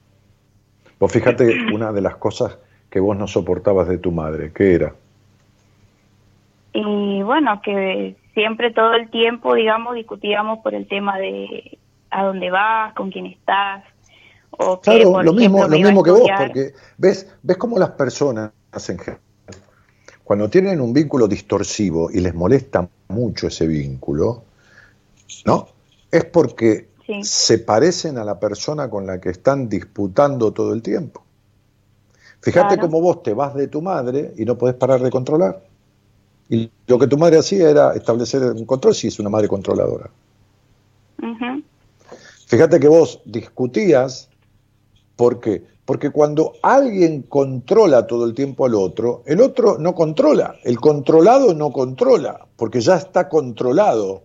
Vos fíjate, una de las cosas que vos no soportabas de tu madre? ¿Qué era? Y bueno, que siempre todo el tiempo, digamos, discutíamos por el tema de a dónde vas, con quién estás. O claro, lo mismo, lo mismo que vos, porque ves, ves cómo las personas en general, cuando tienen un vínculo distorsivo y les molesta mucho ese vínculo, ¿no? Es porque se parecen a la persona con la que están disputando todo el tiempo. Fíjate cómo vos te vas de tu madre y no podés parar de controlar. Y lo que tu madre hacía era establecer un control si es una madre controladora. Fíjate que vos discutías, ¿por qué? Porque cuando alguien controla todo el tiempo al otro, el otro no controla, el controlado no controla, porque ya está controlado.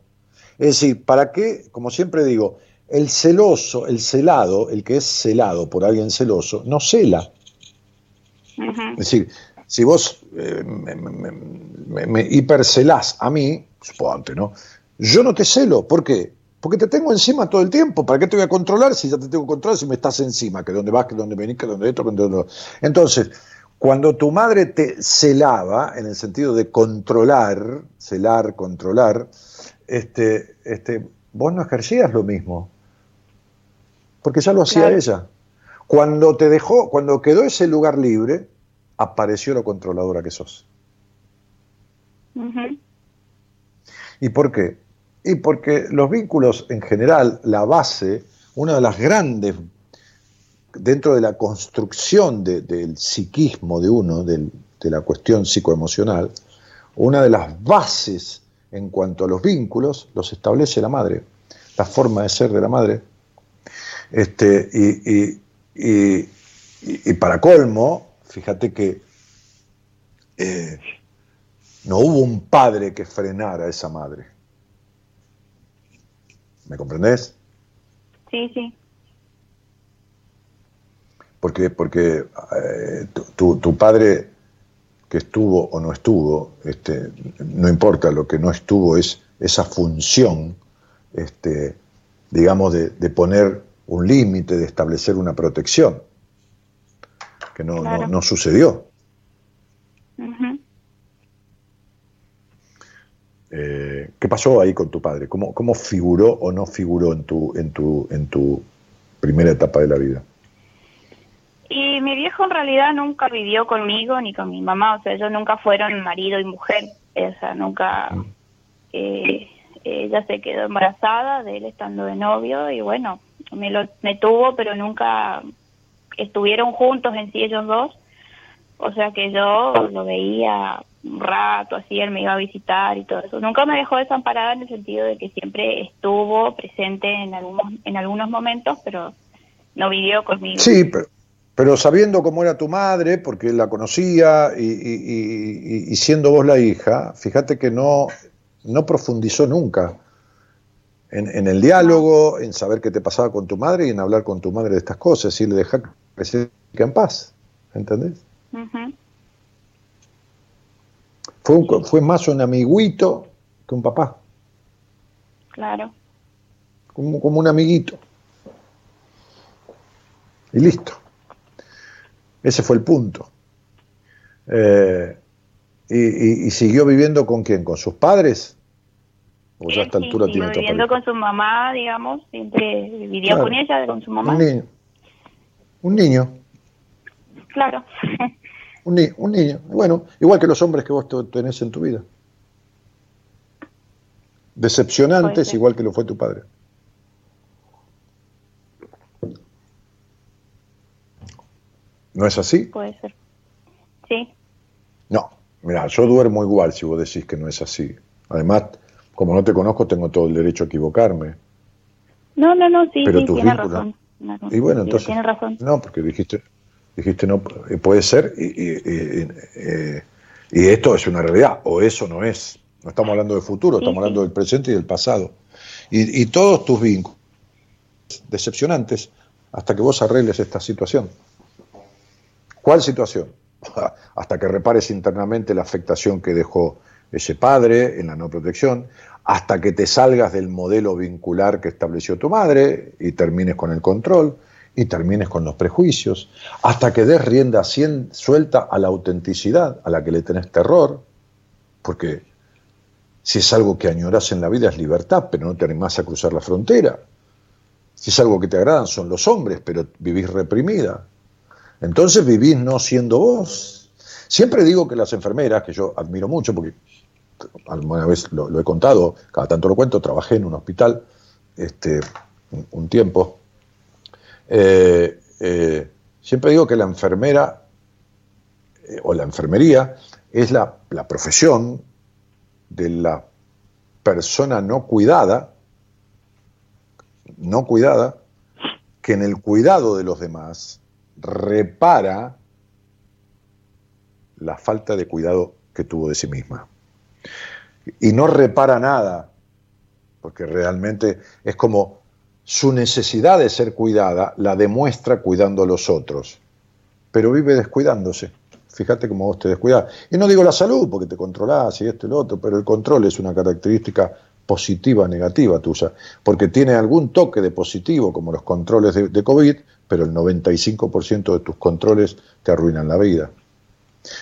Es decir, ¿para qué? Como siempre digo, el celoso, el celado, el que es celado por alguien celoso, no cela. Es decir, si vos eh, me, hipercelás a mí, suponte, ¿no? Yo no te celo, ¿por qué? Porque te tengo encima todo el tiempo. ¿Para qué te voy a controlar si ya te tengo que controlar si me estás encima? Que dónde vas, que dónde venís, que dónde esto, que dónde... Entonces, cuando tu madre te celaba, en el sentido de controlar, celar, controlar, este, este, vos no ejercías lo mismo. Porque ya lo hacía ella. Cuando te dejó, cuando quedó ese lugar libre, apareció la controladora que sos. ¿Y por qué? Y porque los vínculos en general, la base, una de las grandes, dentro de la construcción del psiquismo de uno, de la cuestión psicoemocional, una de las bases en cuanto a los vínculos los establece la madre, la forma de ser de la madre. Este, y, y, para colmo, fíjate que eh, no hubo un padre que frenara a esa madre. ¿Me comprendés? Sí, sí. Porque, porque eh, tu, tu, padre que estuvo o no estuvo, este, no importa, lo que no estuvo es esa función, este, digamos, de, poner un límite, de establecer una protección, que no, no, sucedió. Eh, ¿Qué pasó ahí con tu padre? ¿Cómo, ¿Cómo, figuró o no figuró en tu, en, tu, en tu primera etapa de la vida? Y mi viejo en realidad nunca vivió conmigo ni con mi mamá, o sea, ellos nunca fueron marido y mujer, o sea, nunca... Mm. Eh, ella se quedó embarazada de él estando de novio y bueno, me, lo, me tuvo, pero nunca estuvieron juntos en sí ellos dos. O sea que yo lo veía un rato, así él me iba a visitar y todo eso. Nunca me dejó desamparada en el sentido de que siempre estuvo presente en algunos, en algunos momentos, pero no vivió conmigo. Sí, pero, pero sabiendo cómo era tu madre, porque la conocía y, y, y, siendo vos la hija, fíjate que no, no profundizó nunca en, en, el diálogo, en saber qué te pasaba con tu madre y en hablar con tu madre de estas cosas y le dejar que se en paz, ¿entendés? Fue, fue más un amiguito que un papá. Claro. Como, como un amiguito. Y listo. Ese fue el punto. Eh, y, siguió viviendo con quién? ¿Con sus padres? ¿O ya a esta altura tiene viviendo con su mamá, digamos, siempre vivía con ella, con su mamá. Un niño. Un niño. Claro. Un, un niño. Bueno, igual que los hombres que vos tenés en tu vida. Decepcionantes, igual que lo fue tu padre. ¿No es así? Puede ser. Sí. No, mira, yo duermo igual si vos decís que no es así. Además, como no te conozco, tengo todo el derecho a equivocarme. No, no, no, sí, sí tiene razón. Y bueno, entonces. Tiene razón. No, porque dijiste, Dijiste, no, eh, puede ser, eh, y, esto es una realidad, o eso no es. No estamos hablando de futuro, estamos hablando del presente y del pasado. Y, todos tus vínculos decepcionantes hasta que vos arregles esta situación. ¿Cuál situación? hasta que repares internamente la afectación que dejó ese padre en la no protección, hasta que te salgas del modelo vincular que estableció tu madre y termines con el control, y termines con los prejuicios, hasta que des rienda suelta a la autenticidad, a la que le tenés terror, porque si es algo que añoras en la vida es libertad, pero no te animás a cruzar la frontera. Si es algo que te agradan son los hombres, pero vivís reprimida. Entonces vivís no siendo vos. Siempre digo que las enfermeras, que yo admiro mucho, porque alguna vez lo, he contado, cada tanto lo cuento, trabajé en un hospital este, un tiempo, eh, eh, siempre digo que la enfermera eh, o la enfermería es la, la profesión de la persona no cuidada, no cuidada, que en el cuidado de los demás repara la falta de cuidado que tuvo de sí misma. Y no repara nada, porque realmente es como su necesidad de ser cuidada la demuestra cuidando a los otros, pero vive descuidándose. Fíjate cómo vos te descuidas. Y no digo la salud, porque te controlás y esto y lo otro, pero el control es una característica positiva negativa tuya, porque tiene algún toque de positivo, como los controles de, de COVID, pero el 95% de tus controles te arruinan la vida.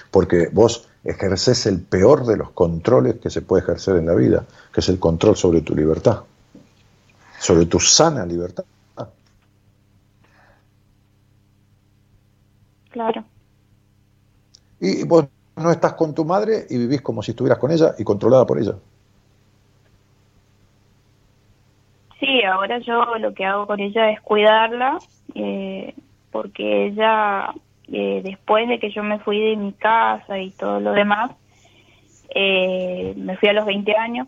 Porque vos ejerces el peor de los controles que se puede ejercer en la vida, que es el control sobre tu libertad, sobre tu sana libertad. Claro. Y vos no estás con tu madre y vivís como si estuvieras con ella y controlada por ella. Sí, ahora yo lo que hago con ella es cuidarla, eh, porque ella, eh, después de que yo me fui de mi casa y todo lo demás, eh, me fui a los 20 años,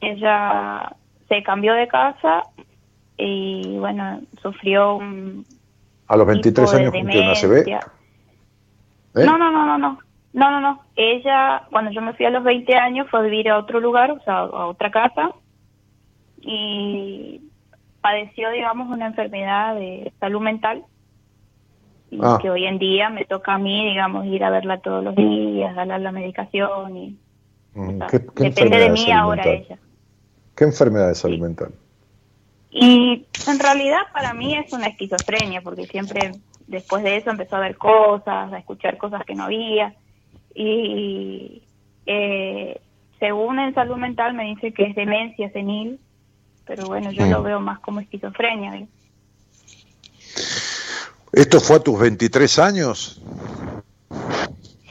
ella se cambió de casa y bueno, sufrió un... A los 23 años cumplió una CB. No, no, no, no, no. No, no, no. Ella, cuando yo me fui a los 20 años, fue a vivir a otro lugar, o sea, a otra casa, y padeció, digamos, una enfermedad de salud mental, y ah. que hoy en día me toca a mí, digamos, ir a verla todos los días, darle la medicación, y mm, depende de mí ahora ella. ¿Qué enfermedad de salud mental? Y en realidad para mí es una esquizofrenia, porque siempre después de eso empezó a ver cosas, a escuchar cosas que no había y eh, según en salud mental me dice que es demencia senil, pero bueno, yo lo mm. veo más como esquizofrenia. ¿Esto fue a tus 23 años?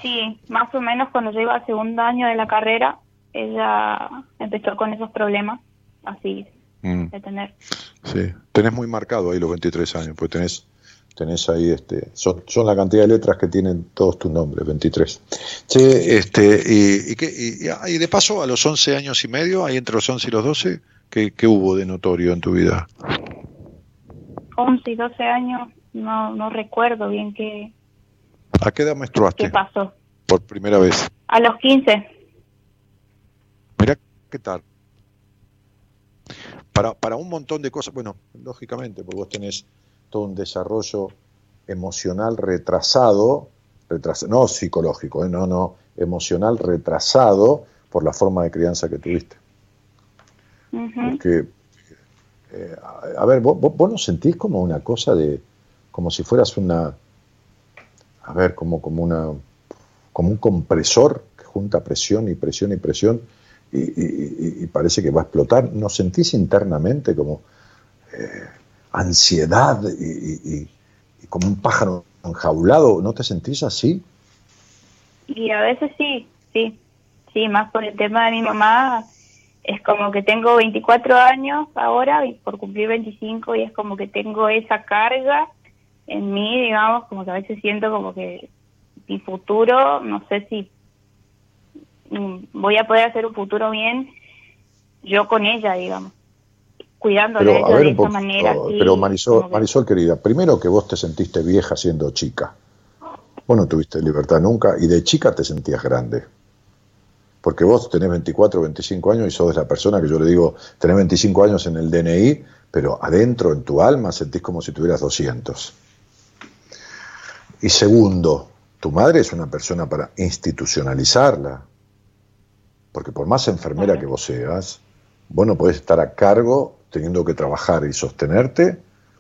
Sí, más o menos cuando yo iba al segundo año de la carrera, ella empezó con esos problemas, así, mm. de tener. Sí, tenés muy marcado ahí los 23 años, pues tenés tenés ahí, este, son, son, la cantidad de letras que tienen todos tus nombres, 23. Che, este, y, y, ah, y, de paso, a los 11 años y medio, ahí entre los 11 y los 12, ¿qué, qué hubo de notorio en tu vida? 11 y 12 años, no, no recuerdo bien qué... ¿A qué edad menstruaste? ¿Qué pasó? Por primera vez. A los 15. Mira, ¿qué tal? Para, para un montón de cosas, bueno, lógicamente, porque vos tenés todo un desarrollo emocional retrasado, no psicológico, ¿eh? no, no, emocional retrasado por la forma de crianza que tuviste. Porque, eh, a, ver, ¿vos, vos, no sentís como una cosa de, como si fueras una, a ver, como, como una, como un compresor que junta presión y presión y presión y, parece que va a explotar. ¿No sentís internamente como... Eh, ansiedad y, como un pájaro enjaulado, ¿no te sentís así? Y a veces sí, sí, sí, más por el tema de mi mamá, es como que tengo 24 años ahora y por cumplir 25 y es como que tengo esa carga en mí, digamos, como que a veces siento como que mi futuro, no sé si voy a poder hacer un futuro bien yo con ella, digamos cuidándole pero, de esa manera. pero Marisol, Marisol, querida, primero que vos te sentiste vieja siendo chica. Vos no tuviste libertad nunca y de chica te sentías grande. Porque vos tenés 24 o 25 años y sos la persona que yo le digo, tenés 25 años en el DNI, pero adentro, en tu alma, sentís como si tuvieras 200. Y segundo, tu madre es una persona para institucionalizarla. Porque por más enfermera que vos seas, vos no podés estar a cargo teniendo que trabajar y sostenerte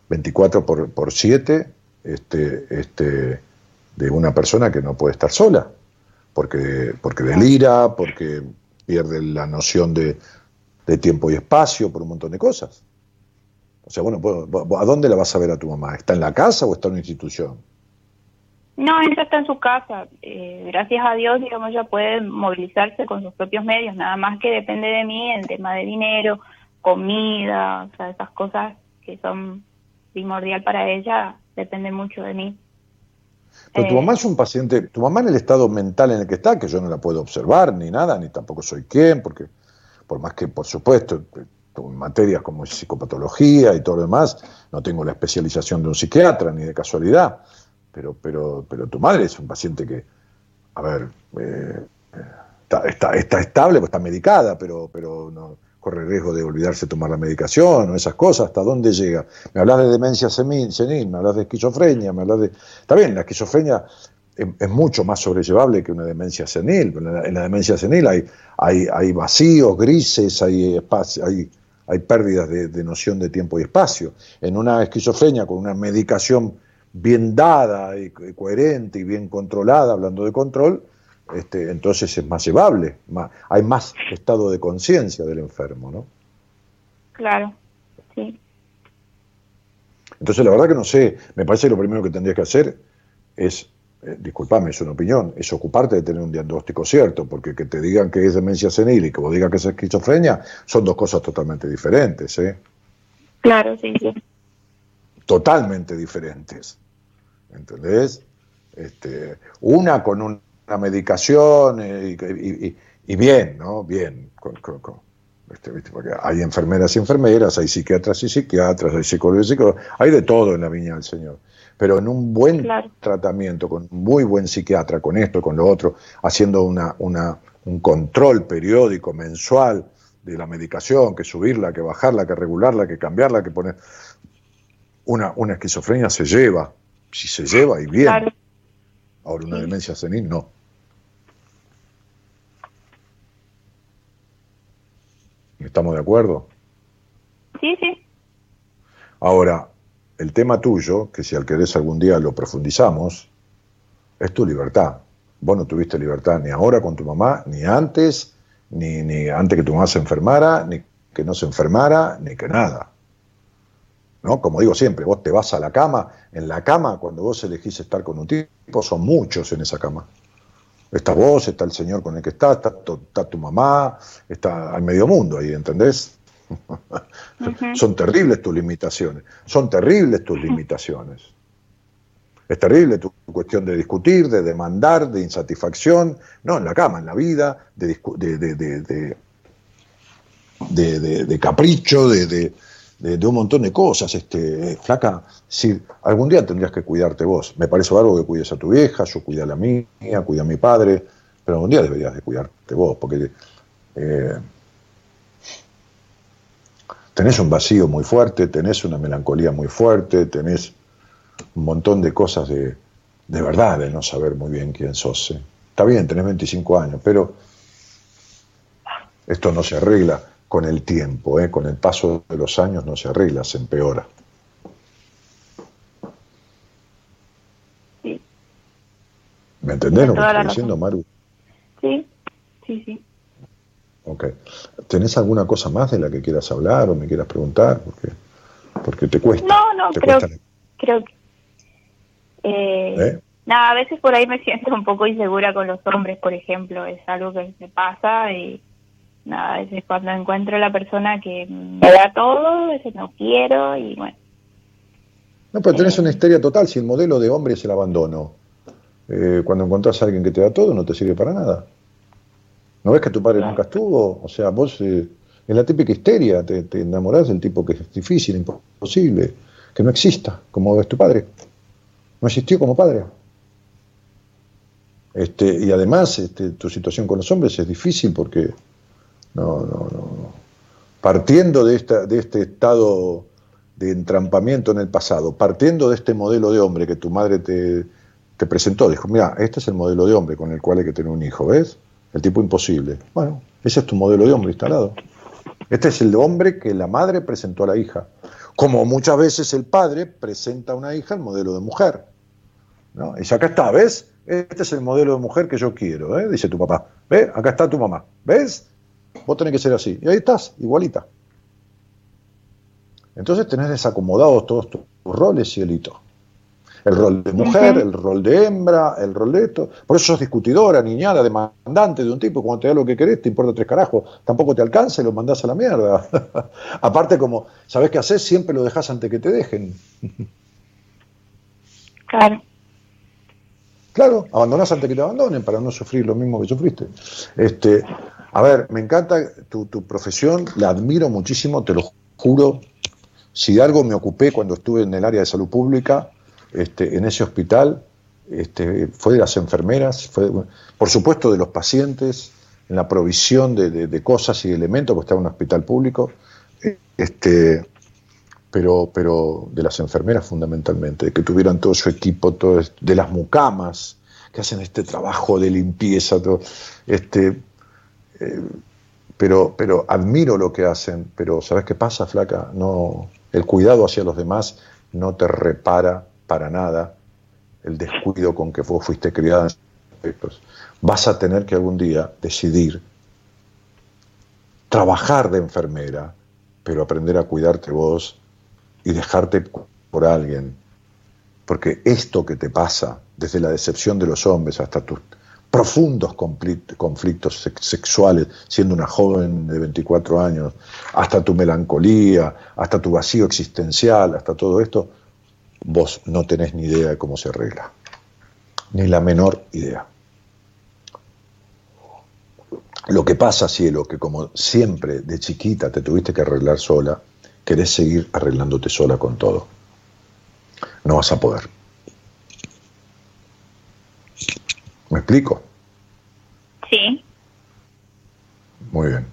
24 por, por 7 este, este, de una persona que no puede estar sola, porque, porque delira, porque pierde la noción de, tiempo y espacio, por un montón de cosas. O sea, bueno, ¿a dónde la vas a ver a tu mamá? ¿Está en la casa o está en una institución? No, ella está en su casa. Eh, gracias a Dios, digamos, ella puede movilizarse con sus propios medios, nada más que depende de mí el tema de dinero, comida, o sea, esas cosas que son primordial para ella, depende mucho de mí. Pero tu mamá es un paciente, tu mamá en el estado mental en el que está, que yo no la puedo observar ni nada, ni tampoco soy quien, porque por más que, por supuesto, en materias como psicopatología y todo lo demás, no tengo la especialización de un psiquiatra ni de casualidad, pero, pero, pero tu madre es un paciente que, a ver, eh, está, está, está, estable, pues está medicada, pero, pero corre riesgo de olvidarse tomar la medicación o esas cosas, ¿hasta dónde llega? Me hablas de demencia senil, me hablas de esquizofrenia, me hablas de... Está bien, la esquizofrenia es, mucho más sobrellevable que una demencia senil. En la, demencia senil hay, hay, vacíos, grises, hay, espacio, hay, hay pérdidas de, noción de tiempo y espacio. En una esquizofrenia con una medicación bien dada y, coherente y bien controlada, hablando de control, este, entonces es más llevable, hay más estado de conciencia del enfermo, ¿no? Claro, sí. Entonces la verdad que no sé, me parece que lo primero que tendrías que hacer es eh, disculpame, es una opinión, es ocuparte de tener un diagnóstico cierto, porque que te digan que es demencia senil y que vos digas que es esquizofrenia son dos cosas totalmente diferentes. ¿eh? Claro, sí, sí. Totalmente diferentes. ¿Entendés? Este, una con una medicación eh, y, bien, ¿no? Bien. Este, porque hay enfermeras y enfermeras, hay psiquiatras y psiquiatras, hay psicólogos y psicólogos, hay de todo en la viña del Señor pero en un buen tratamiento, con un muy buen psiquiatra, con esto, con lo otro, haciendo una, un control periódico, mensual de la medicación, que subirla, que bajarla, que regularla, que cambiarla, que poner... Una, una esquizofrenia se lleva, si se lleva y bien. Ahora, una demencia senil no. ¿Estamos de acuerdo? Sí, sí. Ahora, el tema tuyo, que si al querés algún día lo profundizamos, es tu libertad. Vos no tuviste libertad ni ahora con tu mamá, ni antes, ni, ni antes que tu mamá se enfermara, ni que no se enfermara, ni que nada. ¿No? Como digo siempre, vos te vas a la cama, en la cama, cuando vos elegís estar con un tipo, son muchos en esa cama. Está vos, está el señor con el que estás, está, está tu mamá, está al medio mundo ahí, ¿entendés? Son terribles tus limitaciones, son terribles tus limitaciones. Es terrible tu cuestión de discutir, de demandar, de insatisfacción, no en la cama, en la vida, de, de, de capricho, de, un montón de cosas. Este, flaca, si algún día tendrías que cuidarte vos. Me parece algo que cuides a tu vieja, yo cuido a la mía, cuido a mi padre, pero algún día deberías de cuidarte vos, porque eh, tenés un vacío muy fuerte, tenés una melancolía muy fuerte, tenés un montón de cosas de, de verdad, de no saber muy bien quién sos. ¿eh? Está bien, tenés 25 años, pero esto no se arregla con el tiempo, ¿eh? con el paso de los años no se arregla, se empeora. Sí. ¿Me entendés lo que estoy diciendo, Maru? Sí, sí, sí. Ok. ¿Tenés alguna cosa más de la que quieras hablar o me quieras preguntar? Porque, porque te cuesta. No, no, creo, creo que... Eh, ¿Eh? Nada, a veces por ahí me siento un poco insegura con los hombres, por ejemplo. Es algo que me pasa y nada, a veces cuando encuentro la persona que me da todo, a veces no quiero y bueno. No, pero tenés eh, una histeria total si el modelo de hombre es el abandono. cuando encontrás a alguien que te da todo, no te sirve para nada. ¿No ves que tu padre nunca estuvo? O sea, vos eh, en la típica histeria te, te, enamorás del tipo que es difícil, imposible, que no exista, como es tu padre. No existió como padre. Este, y además este, tu situación con los hombres es difícil porque no, no, no. Partiendo de, esta, de este estado de entrampamiento en el pasado, partiendo de este modelo de hombre que tu madre te, te presentó, dijo, mira, este es el modelo de hombre con el cual hay que tener un hijo, ¿ves? El tipo imposible. Bueno, ese es tu modelo de hombre instalado. Este es el hombre que la madre presentó a la hija. Como muchas veces el padre presenta a una hija el modelo de mujer. ¿no? Y acá está, ¿ves? Este es el modelo de mujer que yo quiero, ¿eh? dice tu papá. ¿Ves? Acá está tu mamá. ¿Ves? Vos tenés que ser así. Y ahí estás, igualita. Entonces tenés desacomodados todos tus roles, cielito el rol de mujer, el rol de hembra, el rol de esto. Por eso sos discutidora, niñada, demandante de un tipo, cuando te da lo que querés, te importa tres carajos, tampoco te alcanza y lo mandás a la mierda. Aparte, como sabés qué haces, siempre lo dejás antes que te dejen. claro. Claro, abandonás antes que te abandonen para no sufrir lo mismo que sufriste. Este, a ver, me encanta tu, profesión, la admiro muchísimo, te lo juro. Si de algo me ocupé cuando estuve en el área de salud pública, este, en ese hospital, este, fue de las enfermeras, fue, por supuesto de los pacientes, en la provisión de, cosas y elementos, porque estaba en un hospital público, este, pero, pero de las enfermeras fundamentalmente, de que tuvieran todo su equipo, todo, de las mucamas, que hacen este trabajo de limpieza, este, pero, pero admiro lo que hacen, pero ¿sabes qué pasa, flaca? No, el cuidado hacia los demás no te repara para nada el descuido con que vos fuiste criada en Vas a tener que algún día decidir trabajar de enfermera, pero aprender a cuidarte vos y dejarte por alguien. Porque esto que te pasa, desde la decepción de los hombres hasta tus profundos conflictos sexuales, siendo una joven de 24 años, hasta tu melancolía, hasta tu vacío existencial, hasta todo esto, vos no tenés ni idea de cómo se arregla. Ni la menor idea. Lo que pasa, cielo, que como siempre de chiquita te tuviste que arreglar sola, querés seguir arreglándote sola con todo. No vas a poder. ¿Me explico? Sí. Muy bien.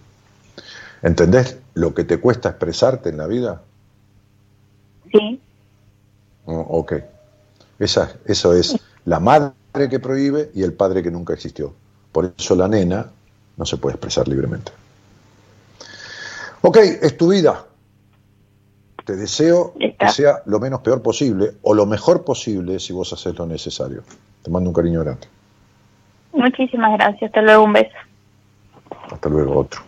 ¿Entendés lo que te cuesta expresarte en la vida? Sí. Oh, ok. Esa, eso es la madre que prohíbe y el padre que nunca existió. Por eso la nena no se puede expresar libremente. Ok, es tu vida. Te deseo que sea lo menos peor posible o lo mejor posible si vos haces lo necesario. Te mando un cariño grande. Muchísimas gracias. Hasta luego, un beso. Hasta luego, otro.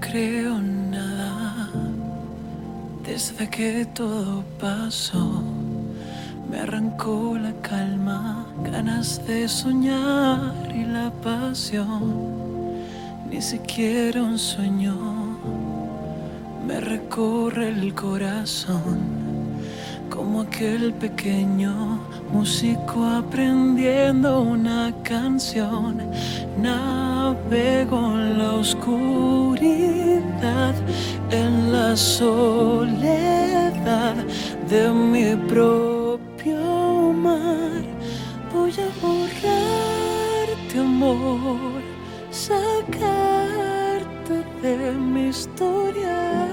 Creo nada desde que todo pasó. Me arrancó la calma, ganas de soñar y la pasión. Ni siquiera un sueño me recorre el corazón como aquel pequeño músico aprendiendo una canción. Navego en la oscuridad, en la soledad de mi propio mar. Voy a borrarte, amor, sacarte de mi historia.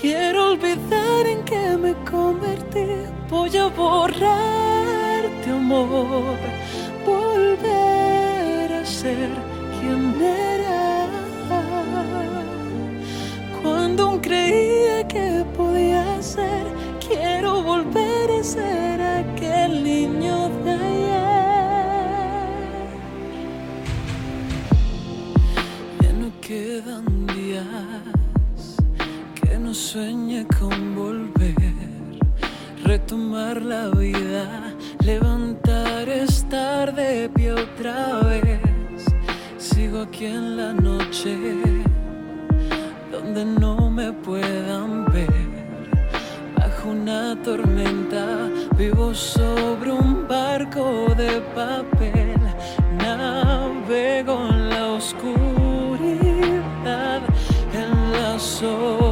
Quiero olvidar me convertí. Voy a borrarte, amor. Volver a ser quien era. Cuando creía que podía ser, quiero volver a ser aquel niño de ayer. Ya no quedan días sueñe con volver, retomar la vida, levantar, estar de pie otra vez. Sigo aquí en la noche, donde no me puedan ver. Bajo una tormenta, vivo sobre un barco de papel, navego en la oscuridad, en la soledad.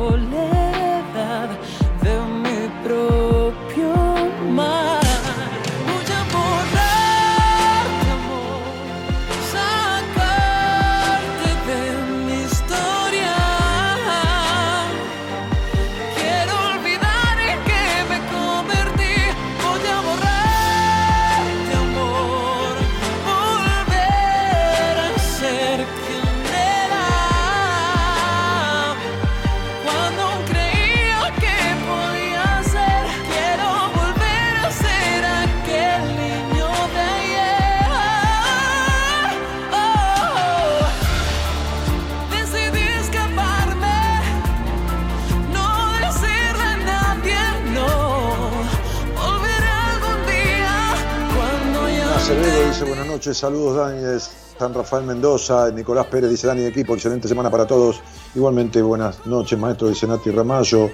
Saludos Dani San Rafael Mendoza, Nicolás Pérez dice Dani de equipo, excelente semana para todos. Igualmente buenas noches, maestro dice Nati Ramallo,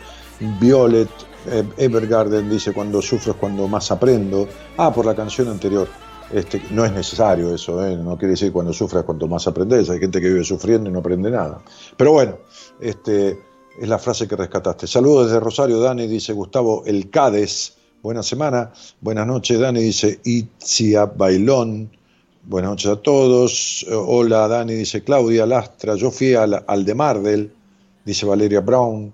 Violet eh, Evergarden dice cuando sufro es cuando más aprendo. Ah, por la canción anterior. Este, no es necesario eso, ¿eh? no quiere decir cuando sufras cuanto más aprendes. Hay gente que vive sufriendo y no aprende nada. Pero bueno, este, es la frase que rescataste. Saludos desde Rosario, Dani, dice Gustavo El Cades. Buena semana. Buenas noches, Dani, dice Itzia Bailón. Buenas noches a todos. Hola, Dani, dice Claudia Lastra. Yo fui al, al de Mardel, dice Valeria Brown.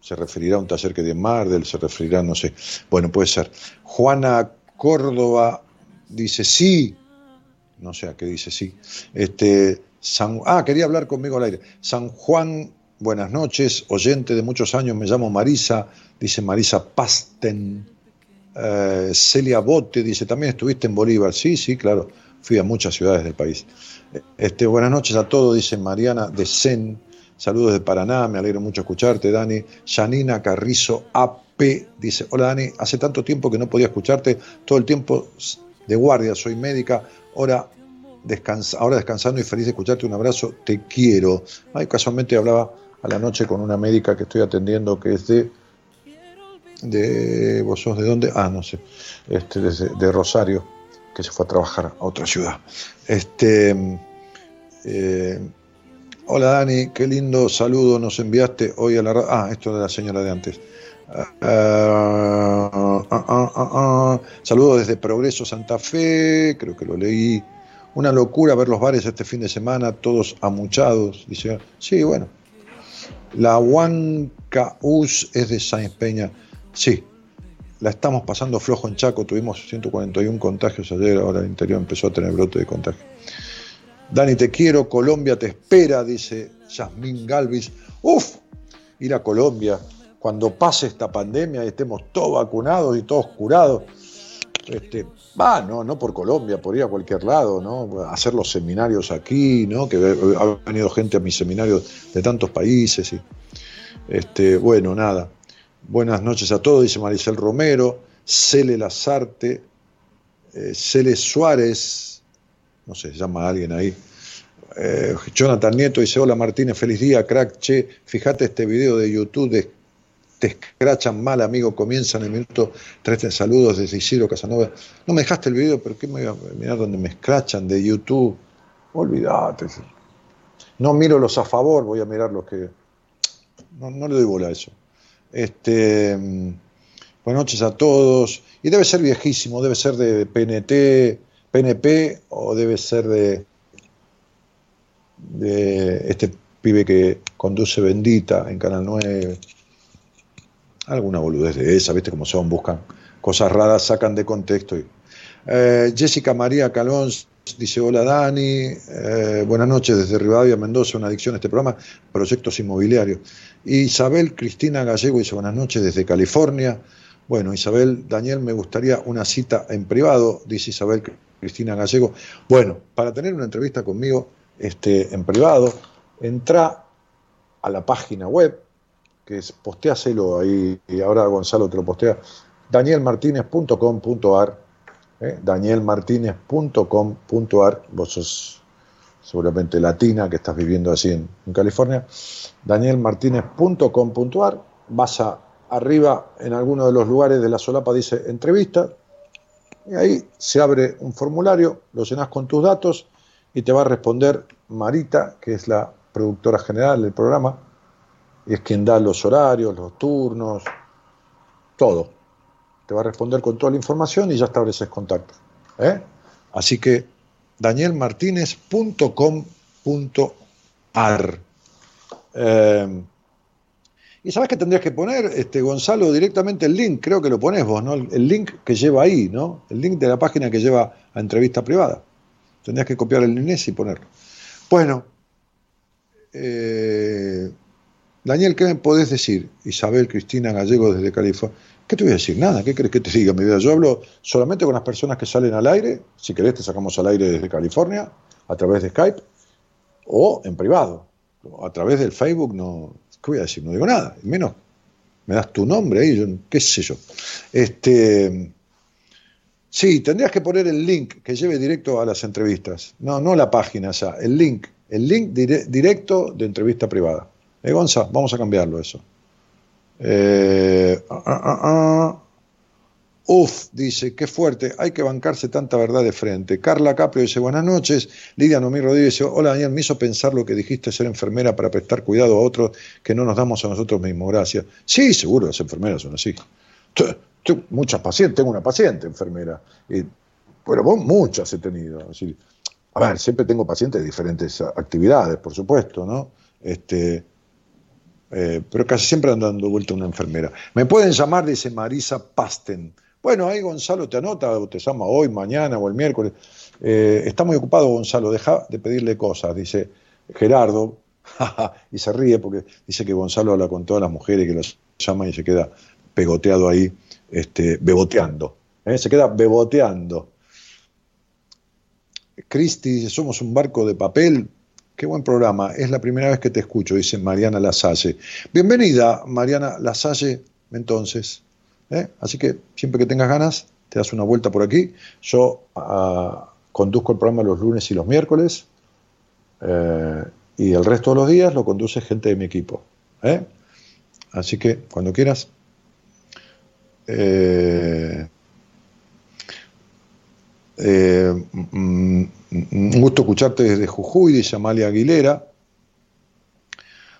Se referirá a un taller que de Mardel, se referirá, no sé. Bueno, puede ser. Juana Córdoba dice sí. No sé a qué dice sí. Este, San, ah, quería hablar conmigo al aire. San Juan, buenas noches. Oyente de muchos años, me llamo Marisa. Dice Marisa Pasten. Eh, Celia Bote dice, también estuviste en Bolívar. Sí, sí, claro. Fui a muchas ciudades del país. Este, buenas noches a todos, dice Mariana de Sen. Saludos de Paraná, me alegro mucho escucharte, Dani. Janina Carrizo AP dice, hola Dani, hace tanto tiempo que no podía escucharte, todo el tiempo de guardia, soy médica, ahora, descansa, ahora descansando y feliz de escucharte, un abrazo, te quiero. Ay, casualmente hablaba a la noche con una médica que estoy atendiendo que es de... de ¿Vos sos de dónde? Ah, no sé, este, de Rosario, que se fue a trabajar a otra ciudad. Este... Eh, Hola Dani, qué lindo saludo nos enviaste hoy a la radio. Ah, esto de la señora de antes. Ah, ah, ah, Saludos desde Progreso Santa Fe, creo que lo leí. Una locura ver los bares este fin de semana, todos amuchados. Dice, sí, bueno. La Huancaús es de Sáenz Peña. Sí, la estamos pasando flojo en Chaco. Tuvimos 141 contagios ayer, ahora el interior empezó a tener brote de contagio. Dani, te quiero, Colombia te espera, dice Yasmín Galvis. Uf, ir a Colombia cuando pase esta pandemia y estemos todos vacunados y todos curados. Este, va, no, no por Colombia, por ir a cualquier lado, ¿no? Hacer los seminarios aquí, ¿no? Que ha venido gente a mis seminarios de tantos países. Y, este, bueno, nada. Buenas noches a todos, dice Maricel Romero, Cele Lazarte, eh, Cele Suárez, no sé, llama alguien ahí. Eh, Jonathan Nieto dice, hola Martínez, feliz día, crack, che, fíjate este video de YouTube, te escrachan mal, amigo, comienza en el minuto 13, saludos desde Isidro Casanova. No me dejaste el video, pero ¿qué me voy a mirar donde me escrachan de YouTube? Olvídate. No miro los a favor, voy a mirar los que... No, no le doy bola a eso. Este, buenas noches a todos. Y debe ser viejísimo, debe ser de PNT, PNP o debe ser de, este pibe que conduce Bendita en Canal 9. Alguna boludez de esa, ¿viste cómo son? Buscan cosas raras, sacan de contexto. Eh, Jessica María Calón dice: Hola Dani, eh, buenas noches desde Rivadavia, Mendoza, una adicción a este programa, proyectos inmobiliarios. Isabel Cristina Gallego dice: Buenas noches desde California. Bueno, Isabel, Daniel, me gustaría una cita en privado, dice Isabel Cristina Gallego. Bueno, para tener una entrevista conmigo este, en privado, entra a la página web, que es posteáselo ahí, y ahora Gonzalo te lo postea, danielmartinez.com.ar, ¿eh? danielmartinez.com.ar, vos sos seguramente latina que estás viviendo así en, California, danielmartinez.com.ar, vas a arriba en alguno de los lugares de la solapa dice entrevista, y ahí se abre un formulario, lo llenas con tus datos y te va a responder Marita, que es la productora general del programa, y es quien da los horarios, los turnos, todo. Te va a responder con toda la información y ya estableces contacto. ¿eh? Así que danielmartinez.com.ar. Eh, y sabes que tendrías que poner, este, Gonzalo, directamente el link, creo que lo pones vos, ¿no? El, link que lleva ahí, ¿no? El link de la página que lleva a entrevista privada. Tendrías que copiar el link y ponerlo. Bueno, eh, Daniel, ¿qué me podés decir? Isabel Cristina Gallego desde California. ¿Qué te voy a decir? Nada, ¿qué crees que te diga mi vida? Yo hablo solamente con las personas que salen al aire, si querés te sacamos al aire desde California, a través de Skype, o en privado. A través del Facebook no, ¿Qué voy a decir? No digo nada, menos me das tu nombre ahí, yo, qué sé yo. Este, sí, tendrías que poner el link que lleve directo a las entrevistas. No, no la página ya, el link, el link directo de entrevista privada. ¿Eh, Gonza? Vamos a cambiarlo eso. Eh, ah, ah, ah, Uf, dice, qué fuerte, hay que bancarse tanta verdad de frente. Carla Caprio dice, buenas noches. Lidia Nomí Rodríguez dice, hola Daniel, me hizo pensar lo que dijiste ser enfermera para prestar cuidado a otros que no nos damos a nosotros mismos, gracias. Sí, seguro, las enfermeras son así. muchas pacientes, tengo una paciente enfermera, y, pero vos muchas he tenido. a ver, siempre tengo pacientes de diferentes actividades, por supuesto, ¿no? Este, eh, pero casi siempre ando dando vuelta una enfermera. Me pueden llamar, dice Marisa Pasten. Bueno, ahí Gonzalo te anota, o te llama hoy, mañana o el miércoles. Eh, está muy ocupado Gonzalo, deja de pedirle cosas, dice Gerardo, y se ríe porque dice que Gonzalo habla con todas las mujeres que los llama y se queda pegoteado ahí, este, beboteando. ¿eh? Se queda beboteando. Cristi somos un barco de papel. Qué buen programa. Es la primera vez que te escucho, dice Mariana Lasalle. Bienvenida, Mariana Lasalle, entonces. ¿eh? Así que siempre que tengas ganas, te das una vuelta por aquí. Yo ah, conduzco el programa los lunes y los miércoles. Eh, y el resto de los días lo conduce gente de mi equipo. ¿eh? Así que cuando quieras. Mm, un gusto escucharte desde Jujuy, dice Amalia Aguilera.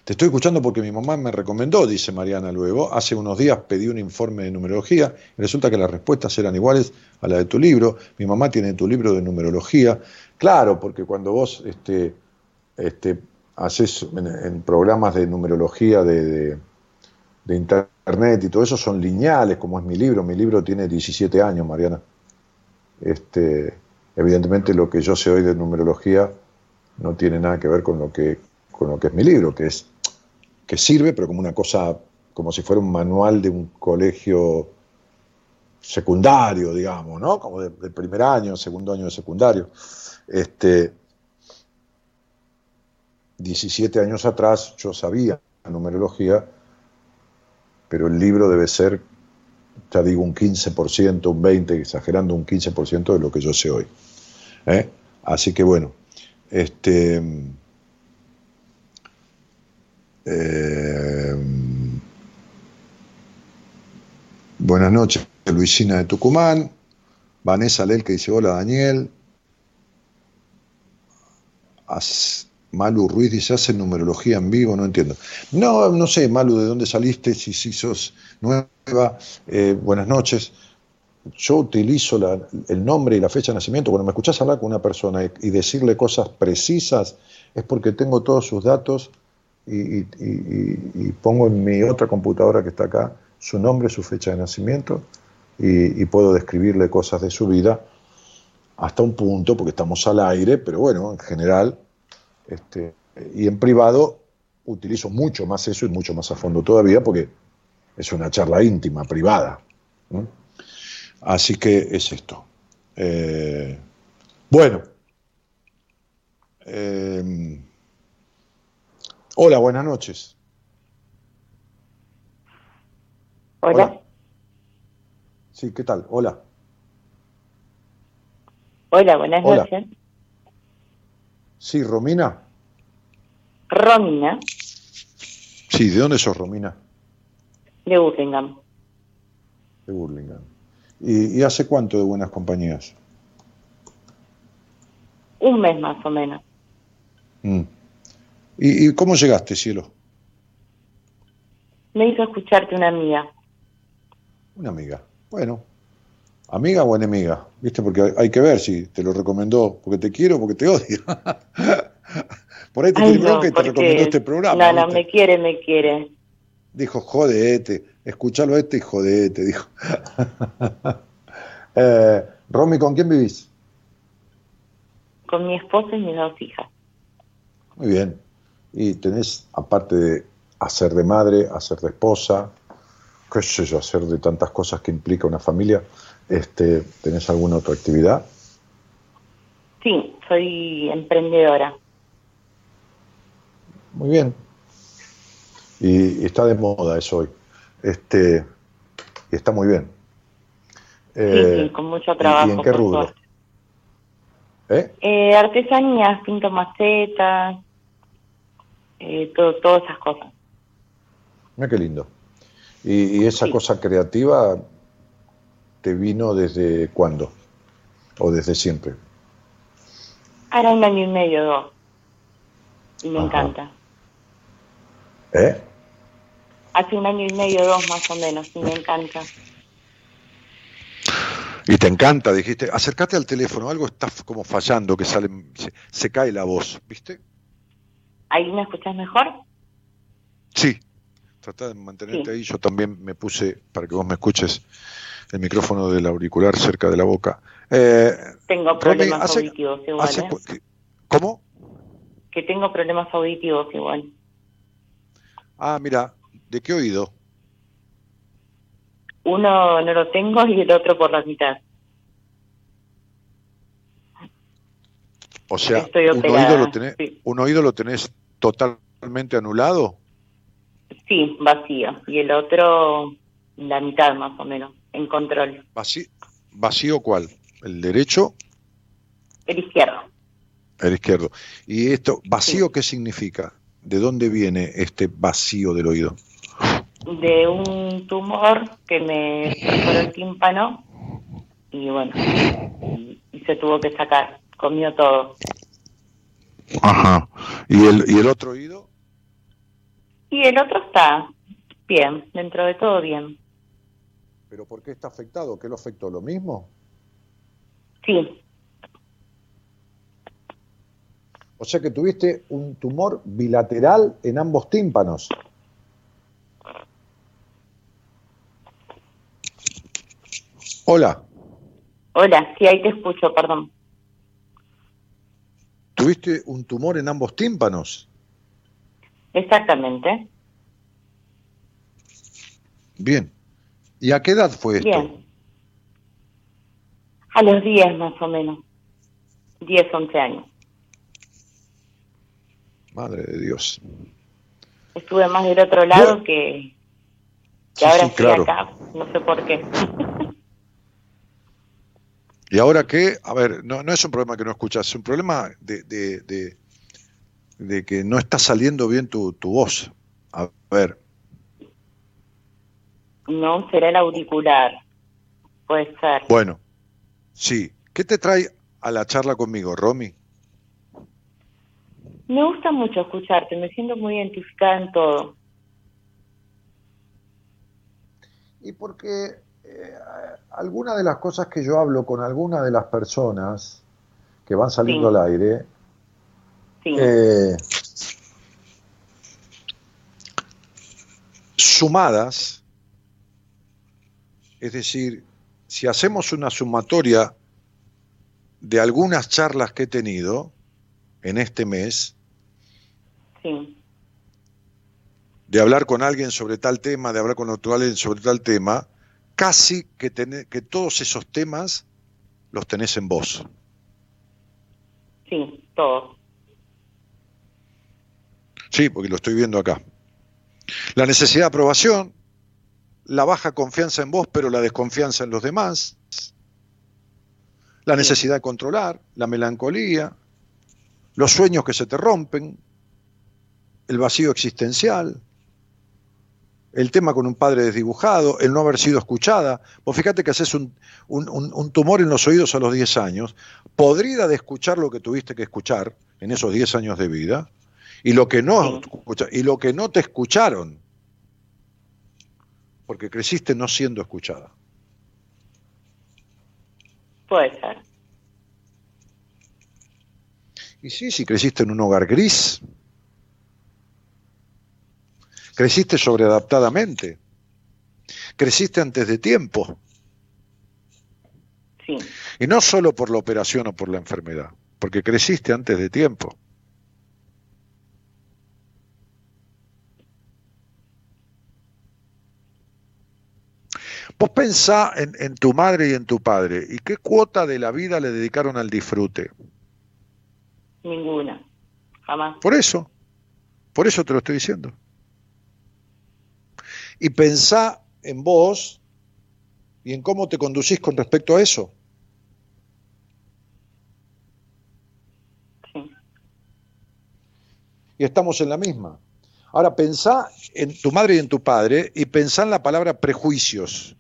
Te estoy escuchando porque mi mamá me recomendó, dice Mariana luego. Hace unos días pedí un informe de numerología y resulta que las respuestas eran iguales a la de tu libro. Mi mamá tiene tu libro de numerología. Claro, porque cuando vos este, este, haces en, programas de numerología de, internet y todo eso son lineales, como es mi libro. Mi libro tiene 17 años, Mariana. Este, evidentemente lo que yo sé hoy de numerología no tiene nada que ver con lo que, con lo que es mi libro, que es que sirve, pero como una cosa, como si fuera un manual de un colegio secundario, digamos, ¿no? Como del primer año, segundo año de secundario. Este, 17 años atrás yo sabía numerología, pero el libro debe ser, ya digo, un 15%, un 20%, exagerando un 15% de lo que yo sé hoy. ¿eh? Así que bueno, este, eh, buenas noches, Luisina de Tucumán. Vanessa Lel que dice, hola Daniel. Malu Ruiz dice, hace numerología en vivo, no entiendo. No, no sé, Malu, ¿de dónde saliste? Si, si sos nueva, eh, buenas noches. Yo utilizo el nombre y la fecha de nacimiento. Cuando me escuchás hablar con una persona y, y decirle cosas precisas, es porque tengo todos sus datos y, pongo en mi otra computadora que está acá su nombre, su fecha de nacimiento y, puedo describirle cosas de su vida hasta un punto, porque estamos al aire, pero bueno, en general, este, y en privado utilizo mucho más eso y mucho más a fondo todavía, porque es una charla íntima, privada. Así que es esto. Eh, bueno. Eh, Hola, buenas noches. Hola. Sí, ¿qué tal? Hola. Hola, buenas noches. Sí, Romina. Romina. Sí, ¿de dónde sos, Romina? De Burlingame. De Burlingame. ¿Y, hace cuánto de buenas compañías? Un mes más o menos. Mm. ¿Y, cómo llegaste, cielo? Me hizo escucharte una amiga. Una amiga. Bueno, amiga o enemiga, ¿viste? Porque hay que ver si te lo recomendó porque te quiero o porque te odio. Por ahí te tiene no, y te recomendó este programa. No, no, me quiere, me quiere. Dijo, jodete, escuchalo este y jodete, dijo. eh, Romy, ¿con quién vivís? Con mi esposa y mis dos hijas. Muy bien y tenés, aparte de hacer de madre, hacer de esposa, qué sé yo, hacer de tantas cosas que implica una familia, este, ¿tenés alguna otra actividad? Sí, soy emprendedora. Muy bien. Y, está de moda eso hoy. Este, y está muy bien. sí, eh, con mucho trabajo. ¿Y en qué rubro? ¿Eh? ¿Eh? artesanías, pinto macetas, eh, todo, todas esas cosas. Mira qué lindo. Y, esa cosa creativa te vino desde cuándo? ¿O desde siempre? Ahora un año y medio, dos. Y me Ajá. encanta. ¿Eh? Hace un año y medio, dos más o menos, y me encanta. Y te encanta, dijiste, acércate al teléfono, algo está como fallando, que sale, se, se cae la voz, ¿viste? ¿Ahí me escuchas mejor? Sí. Trata de mantenerte Sí. ahí, yo también me puse, para que vos me escuches, el micrófono del auricular cerca de la boca. Eh, Tengo problemas hace- auditivos igual, hace ¿eh? ¿Cómo? Que tengo problemas auditivos igual. Ah, mira, ¿de qué oído? Uno no lo tengo y el otro por la mitad. O sea, Estoy un oído, lo tenés, sí. un oído lo tenés totalmente anulado. Sí, vacío. Y el otro, la mitad más o menos, en control. ¿Vacío, vacío cuál? ¿El derecho? El izquierdo. El izquierdo. ¿Y esto, vacío qué significa? ¿De dónde viene este vacío del oído? De un tumor que me perforó el tímpano y bueno, y, y se tuvo que sacar. Comió todo. Ajá. ¿Y el, y el otro oído? Y el otro está bien, dentro de todo bien. ¿Pero por qué está afectado? ¿Qué lo afectó? ¿Lo mismo? Sí, O sea que tuviste un tumor bilateral en ambos tímpanos. Hola, hola, sí, ahí te escucho, perdón. tuviste un tumor en ambos tímpanos. Exactamente. Bien. ¿Y a qué edad fue esto? Bien. A los 10 más o menos. 10, 11 años. Madre de Dios. Estuve más del otro lado que, que Sí, ahora sí, estoy claro. acá. No sé por qué. ¿Y ahora qué? A ver, no, no es un problema que no escuchas, es un problema de, de, de- de que no está saliendo bien tu, tu voz. A ver, no, será el auricular. Puede ser. bueno, sí. ¿Qué te trae a la charla conmigo, Romy? Me gusta mucho escucharte, me siento muy identificada en todo. Y porque eh, algunas de las cosas que yo hablo con algunas de las personas que van saliendo Sí. al aire, Sí, eh, sumadas, es decir, si hacemos una sumatoria de algunas charlas que he tenido en este mes, sí, de hablar con alguien sobre tal tema, de hablar con otro alguien sobre tal tema, casi que, tené- que todos esos temas los tenés en vos. sí, todo. Sí, porque lo estoy viendo acá. La necesidad de aprobación, la baja confianza en vos, pero la desconfianza en los demás, la necesidad de controlar, la melancolía, los sueños que se te rompen, el vacío existencial, el tema con un padre desdibujado, el no haber sido escuchada. Vos fíjate que haces un, un- un- un tumor en los oídos a los 10 años, podrida de escuchar lo que tuviste que escuchar en esos 10 años de vida, y lo que no, y lo que no te escucharon, porque creciste no siendo escuchada. Puede ser. Y sí, si creciste en un hogar gris, creciste sobreadaptadamente, creciste antes de tiempo, Sí, y no solo por la operación o por la enfermedad, porque creciste antes de tiempo. Vos pensá en, en tu madre y en tu padre, ¿y qué cuota de la vida le dedicaron al disfrute? ninguna. Jamás. Por eso, por eso te lo estoy diciendo. Y pensá en vos y en cómo te conducís con respecto a eso. Sí, Y estamos en la misma. Ahora pensá en tu madre y en tu padre y pensá en la palabra prejuicios.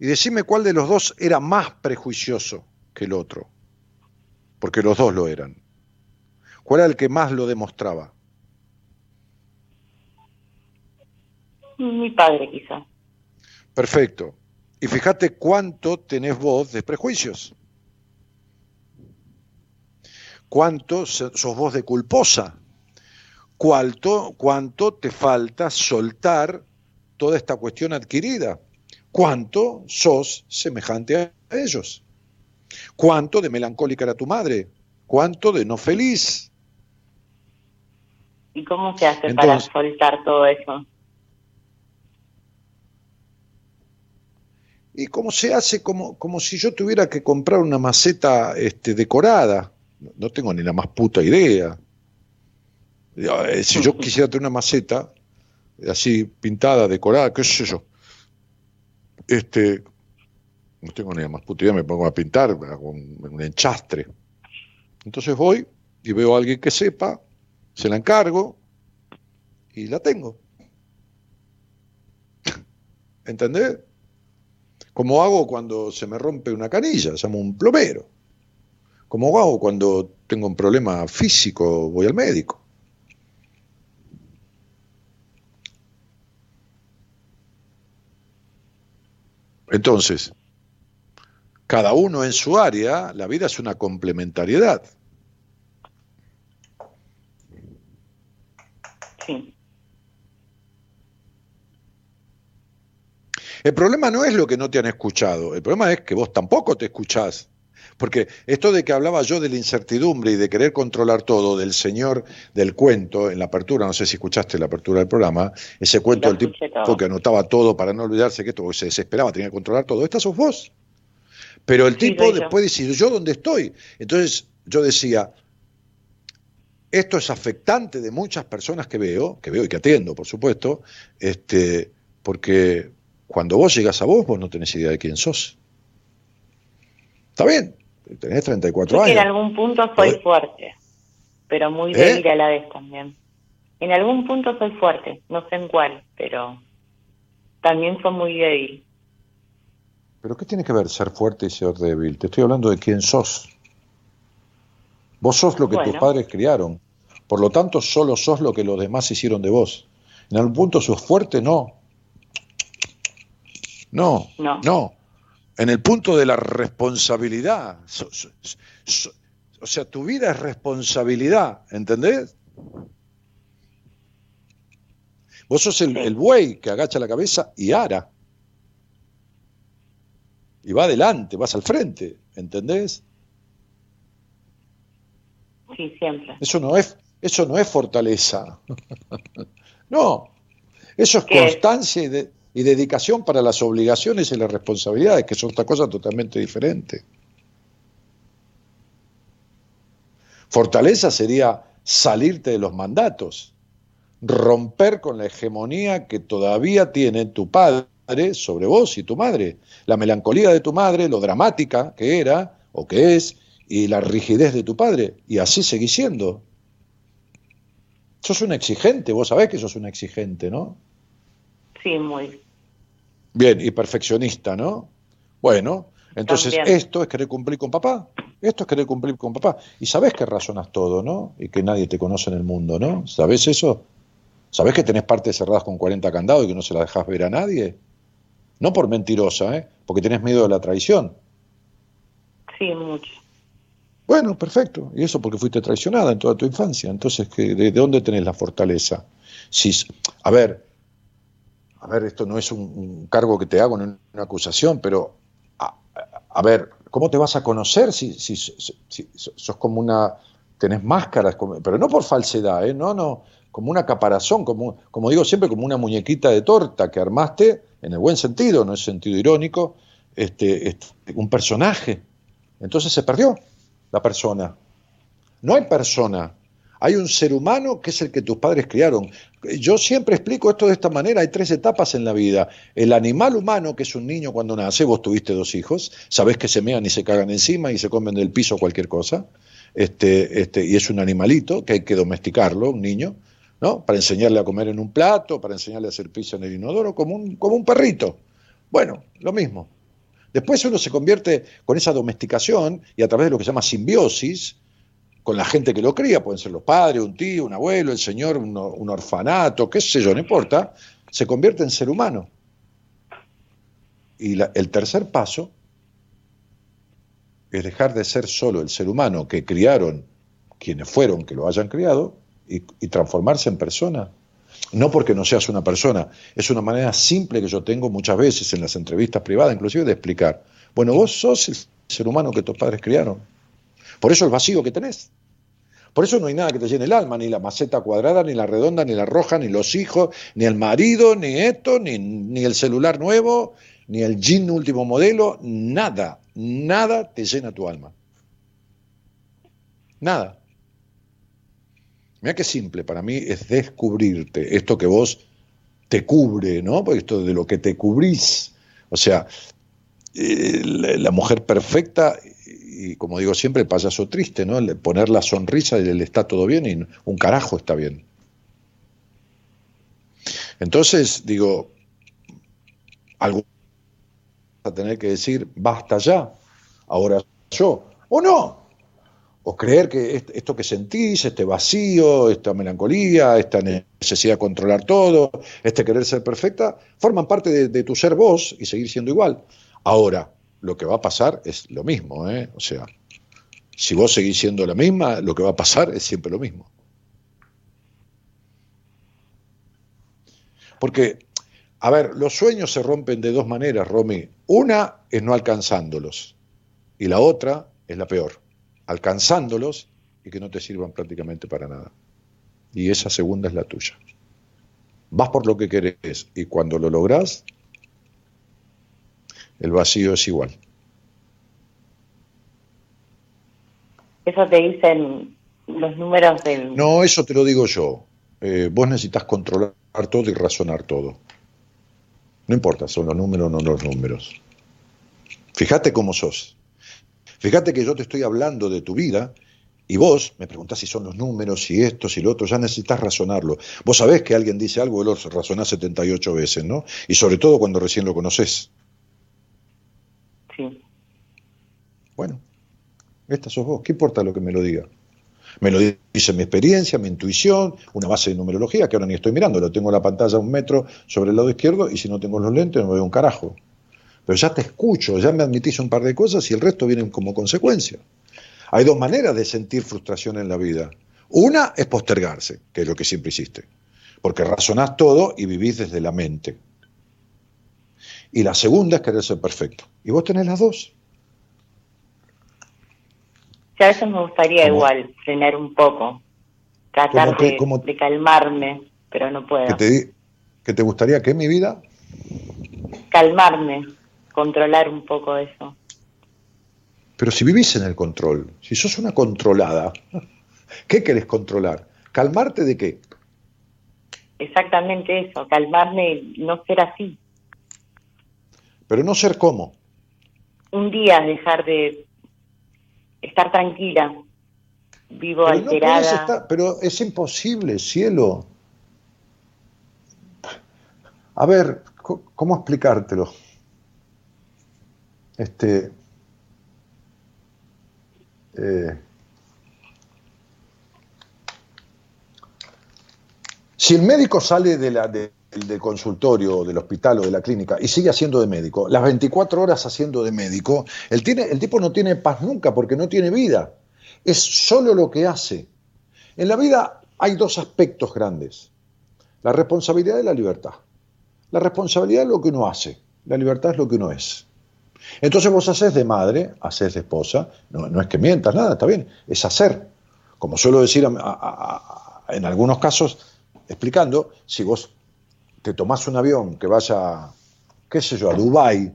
y decime cuál de los dos era más prejuicioso que el otro, porque los dos lo eran. ¿Cuál era el que más lo demostraba? Mi padre, quizá. Perfecto. Y fíjate cuánto tenés vos de prejuicios. Cuánto sos vos de culposa. Cuánto, cuánto te falta soltar toda esta cuestión adquirida. Cuánto sos semejante a ellos. Cuánto de melancólica era tu madre. Cuánto de no feliz. ¿Y cómo se hace para soltar todo eso? ¿Y cómo se hace? Como, como si yo tuviera que comprar una maceta este, decorada. No tengo ni la más puta idea. Eh, si yo quisiera tener una maceta así pintada, decorada, qué sé yo, este, no tengo ni la más puta idea, me pongo a pintar con un enchastre. Entonces voy y veo a alguien que sepa, se la encargo y la tengo. ¿Entendés? Como hago cuando se me rompe una canilla, llamo un plomero. Como hago cuando tengo un problema físico, voy al médico. Entonces, cada uno en su área, la vida es una complementariedad. Sí. El problema no es lo que no te han escuchado, el problema es que vos tampoco te escuchás. Porque esto de que hablaba yo de la incertidumbre y de querer controlar todo del señor del cuento en la apertura, no sé si escuchaste la apertura del programa, ese cuento del tipo que anotaba todo para no olvidarse que esto se desesperaba, tenía que controlar todo. Esta sos vos. Pero el tipo después decir, ¿yo dónde estoy? Entonces yo decía, esto es afectante de muchas personas que veo, que veo y que atiendo, por supuesto, este, porque cuando vos llegas a vos, vos no tenés idea de quién sos. Está bien, tenés 34 años. en algún punto soy fuerte, pero muy ¿Eh? débil a la vez también. En algún punto soy fuerte, no sé en cuál, pero también soy muy débil. ¿Pero qué tiene que ver ser fuerte y ser débil? Te estoy hablando de quién sos. Vos sos lo que tus padres criaron. Por lo tanto, solo sos lo que los demás hicieron de vos. En algún punto sos fuerte, no. No, no. no en el punto de la responsabilidad. o sea, tu vida es responsabilidad, ¿entendés? Vos sos el, buey que agacha la cabeza y ara. Y va adelante, vas al frente, ¿entendés? Sí, siempre. Eso no es, eso no es fortaleza. no, eso es constancia y de, y dedicación para las obligaciones y las responsabilidades, que son otra cosa totalmente diferente. Fortaleza sería salirte de los mandatos, romper con la hegemonía que todavía tiene tu padre sobre vos y tu madre, la melancolía de tu madre, lo dramática que era o que es, y la rigidez de tu padre, y así seguís siendo. Sos un exigente, vos sabés que sos un exigente, ¿no? Sí, muy. Bien, y perfeccionista, ¿no? Bueno, entonces esto es querer cumplir con papá. Esto es querer cumplir con papá. Y sabes que razonas todo, ¿no? Y que nadie te conoce en el mundo, ¿no? ¿Sabes eso? ¿Sabes que tenés partes cerradas con 40 candados y que no se las dejas ver a nadie? No por mentirosa, ¿eh? Porque tenés miedo de la traición. Sí, mucho. Bueno, perfecto. Y eso porque fuiste traicionada en toda tu infancia. Entonces, ¿de, de dónde tenés la fortaleza? Si, a ver, a ver, esto no es un, cargo que te hago en una acusación, pero a, ver, ¿cómo te vas a conocer si, si, sos como una, tenés máscaras, pero no por falsedad, ¿eh? no, no, como una caparazón, como, como digo siempre, como una muñequita de torta que armaste, en el buen sentido, no es sentido irónico, este, este, un personaje. Entonces se perdió la persona. No hay persona, hay un ser humano que es el que tus padres criaron. Yo siempre explico esto de esta manera, hay tres etapas en la vida. El animal humano, que es un niño cuando nace, vos tuviste dos hijos, sabés que se mean y se cagan encima y se comen del piso cualquier cosa, este, este, y es un animalito que hay que domesticarlo, un niño, ¿no? Para enseñarle a comer en un plato, para enseñarle a hacer pizza en el inodoro, como un, como un perrito. Bueno, lo mismo. Después uno se convierte con esa domesticación y a través de lo que se llama simbiosis, con la gente que lo cría, pueden ser los padres, un tío, un abuelo, el señor, un, orfanato, qué sé yo, no importa, se convierte en ser humano. Y el tercer paso es dejar de ser solo el ser humano que criaron quienes fueron que lo hayan criado y, transformarse en persona. No porque no seas una persona, es una manera simple que yo tengo muchas veces en las entrevistas privadas, inclusive de explicar. Bueno, vos sos el ser humano que tus padres criaron. Por eso el vacío que tenés. Por eso no hay nada que te llene el alma, ni la maceta cuadrada, ni la redonda, ni la roja, ni los hijos, ni el marido, ni esto, ni, ni el celular nuevo, ni el jean último modelo, nada, nada te llena tu alma. Nada. Mira qué simple, para mí es descubrirte, esto que vos te cubre, ¿no? Porque esto de lo que te cubrís. O sea, eh, la mujer perfecta, y como digo siempre, el payaso triste, ¿no? poner la sonrisa y le está todo bien y un carajo está bien. Entonces, digo, algo a tener que decir, basta ya, ahora yo, o no, o creer que esto que sentís, este vacío, esta melancolía, esta necesidad de controlar todo, este querer ser perfecta, forman parte de, tu ser vos y seguir siendo igual. Ahora, lo que va a pasar es lo mismo, ¿eh? o sea, si vos seguís siendo la misma, lo que va a pasar es siempre lo mismo. Porque a ver, los sueños se rompen de dos maneras, Romy. Una es no alcanzándolos y la otra es la peor, alcanzándolos y que no te sirvan prácticamente para nada. Y esa segunda es la tuya. Vas por lo que querés y cuando lo lográs, el vacío es igual. Eso te dicen los números del... No, eso te lo digo yo. Eh, vos necesitas controlar todo y razonar todo. No importa, son los números o no los números. Fíjate cómo sos. Fíjate que yo te estoy hablando de tu vida y vos me preguntás si son los números, si esto, si lo otro, ya necesitas razonarlo. Vos sabés que alguien dice algo y lo razonás 78 veces, ¿no? Y sobre todo cuando recién lo conoces. Sí. Bueno, esta sos vos. ¿Qué importa lo que me lo diga? Me lo dice mi experiencia, mi intuición, una base de numerología que ahora ni estoy mirando, lo tengo en la pantalla un metro sobre el lado izquierdo y si no tengo los lentes no veo un carajo. Pero ya te escucho, ya me admitís un par de cosas y el resto viene como consecuencia. Hay dos maneras de sentir frustración en la vida. Una es postergarse, que es lo que siempre hiciste, porque razonás todo y vivís desde la mente. Y la segunda es querer ser perfecto. Y vos tenés las dos. A veces me gustaría igual frenar un poco, tratar de, calmarme, pero no puedo. ¿Qué te, te gustaría que mi vida? Calmarme, controlar un poco eso. Pero si vivís en el control, si sos una controlada, ¿qué querés controlar? ¿Calmarte de qué? Exactamente eso, calmarme no ser así. Pero no ser cómo. Un día dejar de estar tranquila. Vivo alterada. pero es imposible, cielo. A ver, ¿cómo explicártelo? Este. Eh, si el médico sale de la, del consultorio, del hospital o de la clínica y sigue haciendo de médico, las 24 horas haciendo de médico, el, tiene, el tipo no tiene paz nunca porque no tiene vida. Es solo lo que hace. En la vida hay dos aspectos grandes. La responsabilidad y la libertad. La responsabilidad es lo que uno hace, la libertad es lo que uno es. Entonces vos haces de madre, haces de esposa, no, no es que mientas, nada, está bien, es hacer. Como suelo decir en algunos casos, explicando, si vos te tomás un avión que vaya, qué sé yo, a Dubái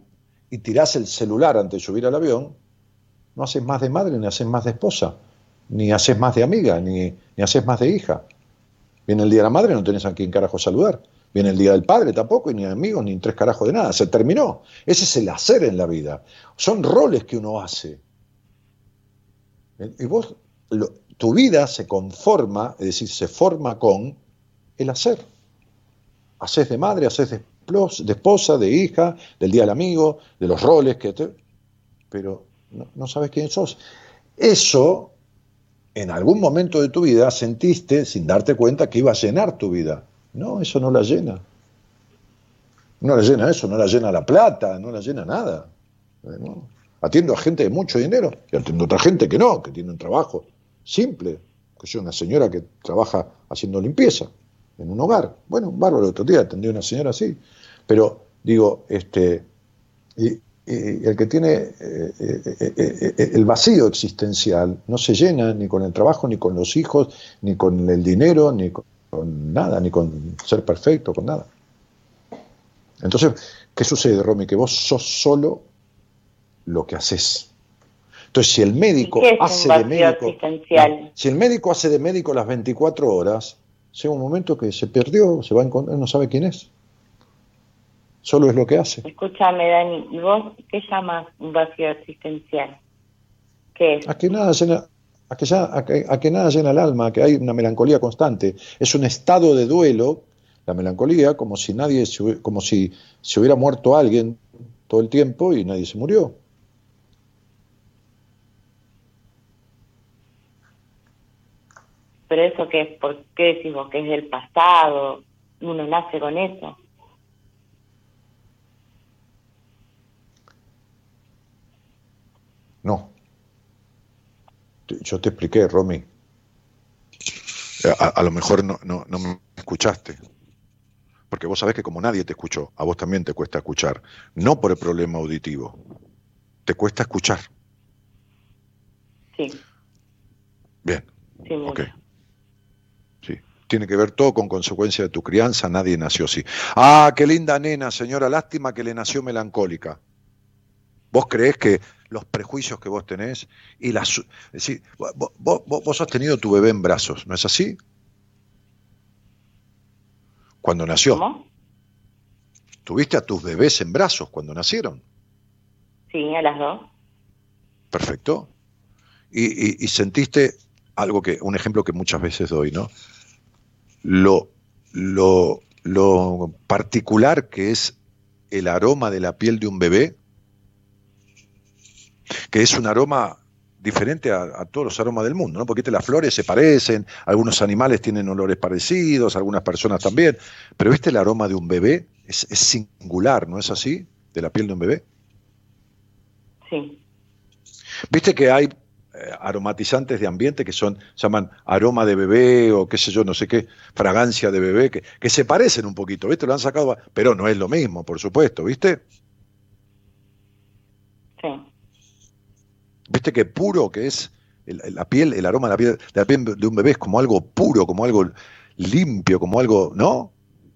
y tirás el celular antes de subir al avión, no haces más de madre, ni haces más de esposa, ni haces más de amiga, ni, ni haces más de hija. Viene el día de la madre, no tenés a quién carajo saludar. Viene el día del padre tampoco, y ni amigos, ni tres carajos de nada. Se terminó. Ese es el hacer en la vida. Son roles que uno hace. Y vos, tu vida se conforma, es decir, se forma con el hacer haces de madre, haces de de esposa, de hija, del día del amigo, de los roles que te... Pero no, sabes quién sos. Eso, en algún momento de tu vida, sentiste, sin darte cuenta, que iba a llenar tu vida. No, eso no la llena. No la llena eso, no la llena la plata, no la llena nada. Atiendo a gente de mucho dinero y atiendo a otra gente que no, que tiene un trabajo simple, que soy una señora que trabaja haciendo limpieza en un hogar. Bueno, bárbaro, el otro día atendí a una señora así. Pero digo, este, y, el que tiene eh, eh, eh, el vacío existencial no se llena ni con el trabajo, ni con los hijos, ni con el dinero, ni con nada, ni con ser perfecto, con nada. Entonces, ¿qué sucede, Romy? Que vos sos solo lo que haces. Entonces, si el médico hace de médico. si el médico hace de médico las 24 horas, llega un momento que se perdió, se va a encontrar, no sabe quién es. Solo es lo que hace. Escúchame, Dani, ¿y vos qué llamas un vacío existencial? ¿Qué es? A que nada llena, a que, ya, a que, nada llena el alma, que hay una melancolía constante. Es un estado de duelo, la melancolía, como si nadie, como si se hubiera muerto alguien todo el tiempo y nadie se murió. Pero eso qué es, ¿por qué decimos que es del pasado? Uno nace con eso. No. Yo te expliqué, Romy. A, lo mejor no, no, no me escuchaste. Porque vos sabés que como nadie te escuchó, a vos también te cuesta escuchar. No por el problema auditivo. Te cuesta escuchar. Sí. Bien. Sí, ok tiene que ver todo con consecuencia de tu crianza, nadie nació así. Ah, qué linda nena, señora, lástima que le nació melancólica. ¿Vos creés que los prejuicios que vos tenés y las... Es vos, vos, has tenido tu bebé en brazos, ¿no es así? Cuando nació. ¿Cómo? ¿Tuviste a tus bebés en brazos cuando nacieron? Sí, a las dos. Perfecto. Y, y sentiste algo que, un ejemplo que muchas veces doy, ¿no? Lo, lo, lo particular que es el aroma de la piel de un bebé, que es un aroma diferente a, todos los aromas del mundo, ¿no? Porque las flores se parecen, algunos animales tienen olores parecidos, algunas personas también, pero ¿viste el aroma de un bebé? Es, es singular, ¿no es así? De la piel de un bebé. Sí. ¿Viste que hay aromatizantes de ambiente que son, se llaman aroma de bebé o qué sé yo, no sé qué, fragancia de bebé, que, que se parecen un poquito, ¿viste? Lo han sacado, pero no es lo mismo, por supuesto, ¿viste? Sí. ¿Viste que puro que es la piel, el aroma de la piel, de la piel de un bebé es como algo puro, como algo limpio, como algo, ¿no?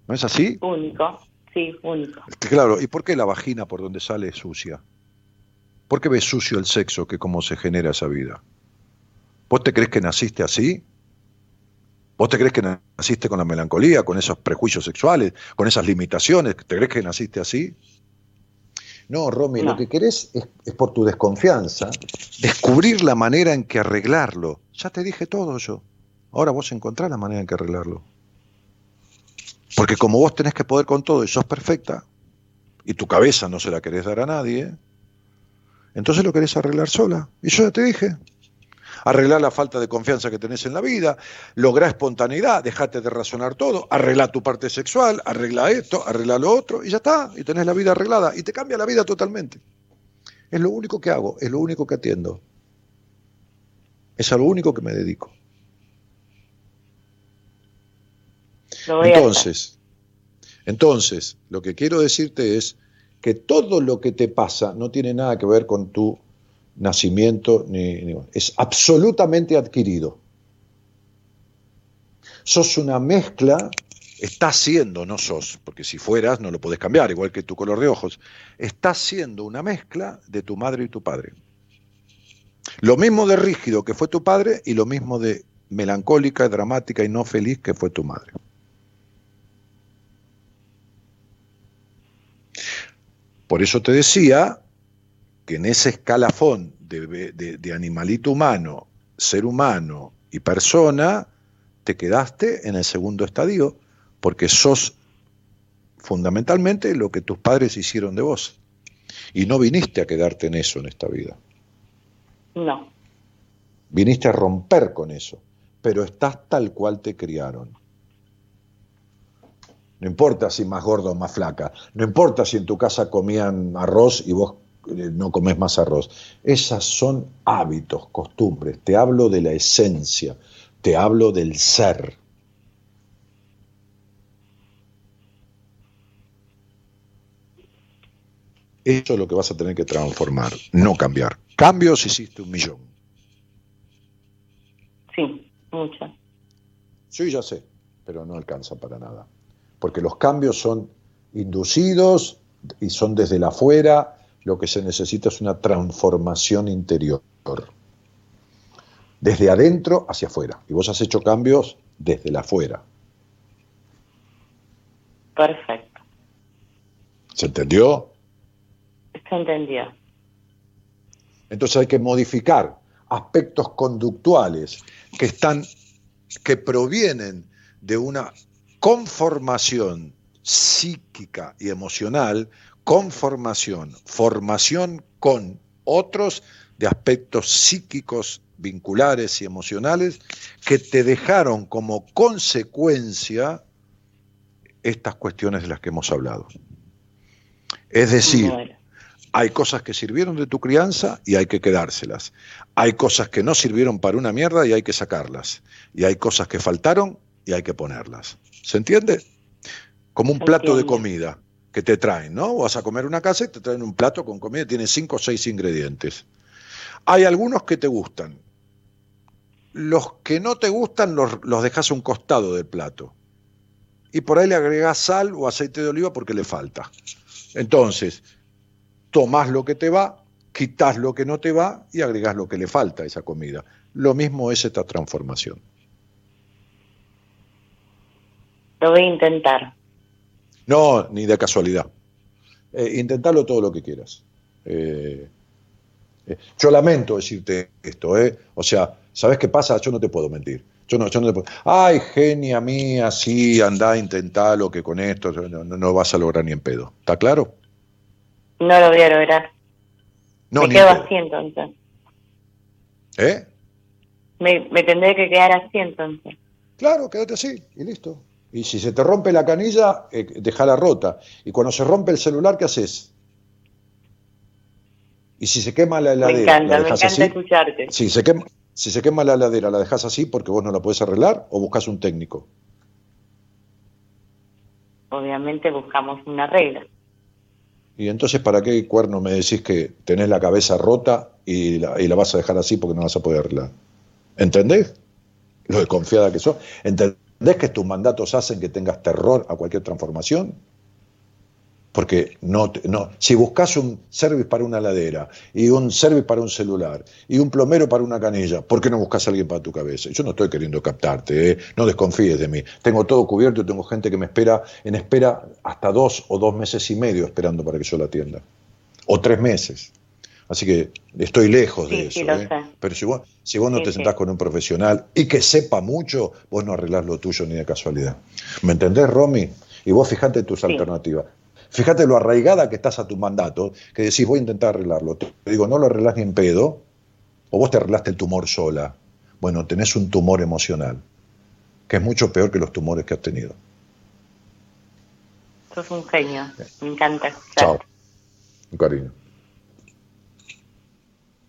¿No es así? Único, sí, único. Claro, ¿y por qué la vagina por donde sale es sucia? ¿Por qué ves sucio el sexo que cómo se genera esa vida? ¿Vos te crees que naciste así? ¿Vos te crees que naciste con la melancolía, con esos prejuicios sexuales, con esas limitaciones? ¿Te crees que naciste así? No, Romy, lo que querés es, es, por tu desconfianza descubrir la manera en que arreglarlo. Ya te dije todo yo. Ahora vos encontrás la manera en que arreglarlo. Porque como vos tenés que poder con todo y sos perfecta, y tu cabeza no se la querés dar a nadie, entonces lo querés arreglar sola. Y yo ya te dije. Arreglar la falta de confianza que tenés en la vida, lograr espontaneidad, dejate de razonar todo, arregla tu parte sexual, arregla esto, arregla lo otro, y ya está, y tenés la vida arreglada, y te cambia la vida totalmente. Es lo único que hago, es lo único que atiendo. Es a lo único que me dedico. Entonces, entonces, lo que quiero decirte es que todo lo que te pasa no tiene nada que ver con tu nacimiento, ni, es absolutamente adquirido. Sos una mezcla, estás siendo, no sos, porque si fueras no lo podés cambiar, igual que tu color de ojos, estás siendo una mezcla de tu madre y tu padre. Lo mismo de rígido que fue tu padre y lo mismo de melancólica, dramática y no feliz que fue tu madre. Por eso te decía que en ese escalafón de, animalito humano, ser humano y persona, te quedaste en el segundo estadio, porque sos fundamentalmente lo que tus padres hicieron de vos. Y no viniste a quedarte en eso en esta vida. No. Viniste a romper con eso, pero estás tal cual te criaron. No importa si más gordo o más flaca, no importa si en tu casa comían arroz y vos eh, no comes más arroz. Esas son hábitos, costumbres. Te hablo de la esencia, te hablo del ser. Eso es lo que vas a tener que transformar, no cambiar. Cambios hiciste un millón. Sí, muchas. Sí, ya sé, pero no alcanza para nada. Porque los cambios son inducidos y son desde la afuera. Lo que se necesita es una transformación interior. Desde adentro hacia afuera. Y vos has hecho cambios desde la afuera. Perfecto. ¿Se entendió? Se entendió. Entonces hay que modificar aspectos conductuales que están que provienen de una conformación psíquica y emocional, conformación, formación con otros de aspectos psíquicos vinculares y emocionales que te dejaron como consecuencia estas cuestiones de las que hemos hablado. Es decir, hay cosas que sirvieron de tu crianza y hay que quedárselas. Hay cosas que no sirvieron para una mierda y hay que sacarlas. Y hay cosas que faltaron y hay que ponerlas. ¿Se entiende? Como un plato de comida que te traen, ¿no? Vas a comer una casa y te traen un plato con comida, tiene cinco o seis ingredientes. Hay algunos que te gustan. Los que no te gustan los, los dejas a un costado del plato. Y por ahí le agregas sal o aceite de oliva porque le falta. Entonces, tomás lo que te va, quitas lo que no te va y agregás lo que le falta a esa comida. Lo mismo es esta transformación. Lo voy a intentar. No, ni de casualidad. Eh, intentarlo todo lo que quieras. Eh, eh, yo lamento decirte esto, ¿eh? O sea, ¿sabes qué pasa? Yo no te puedo mentir. Yo no, yo no te puedo. Ay, genia mía, sí, anda, intentalo, que con esto no, no vas a lograr ni en pedo. ¿Está claro? No lo voy a lograr. No, me quedo así entonces. ¿Eh? Me, me tendré que quedar así entonces. Claro, quédate así y listo. Y si se te rompe la canilla, eh, déjala rota. Y cuando se rompe el celular, ¿qué haces? Y si se quema la heladera, me encanta, ¿la me encanta escucharte. Si se, quema, si se quema la heladera, ¿la dejas así porque vos no la podés arreglar o buscas un técnico? Obviamente buscamos una regla. Y entonces, ¿para qué cuerno me decís que tenés la cabeza rota y la, y la vas a dejar así porque no vas a poder arreglar? ¿Entendés? Lo desconfiada que sos. ¿Entendés que tus mandatos hacen que tengas terror a cualquier transformación? Porque no, no, si buscas un service para una ladera y un service para un celular y un plomero para una canilla, ¿por qué no buscas a alguien para tu cabeza? Yo no estoy queriendo captarte, ¿eh? no desconfíes de mí. Tengo todo cubierto, tengo gente que me espera en espera hasta dos o dos meses y medio esperando para que yo la atienda. O tres meses. Así que estoy lejos de eso. ¿eh? Pero si vos, si vos no te sentás con un profesional y que sepa mucho, vos no arreglás lo tuyo ni de casualidad. ¿Me entendés, Romy? Y vos fijate tus alternativas. Fíjate lo arraigada que estás a tu mandato, que decís, voy a intentar arreglarlo. Te digo, no lo arreglás ni en pedo, o vos te arreglaste el tumor sola. Bueno, tenés un tumor emocional, que es mucho peor que los tumores que has tenido. Sos un genio, me encanta. Chao. Un cariño.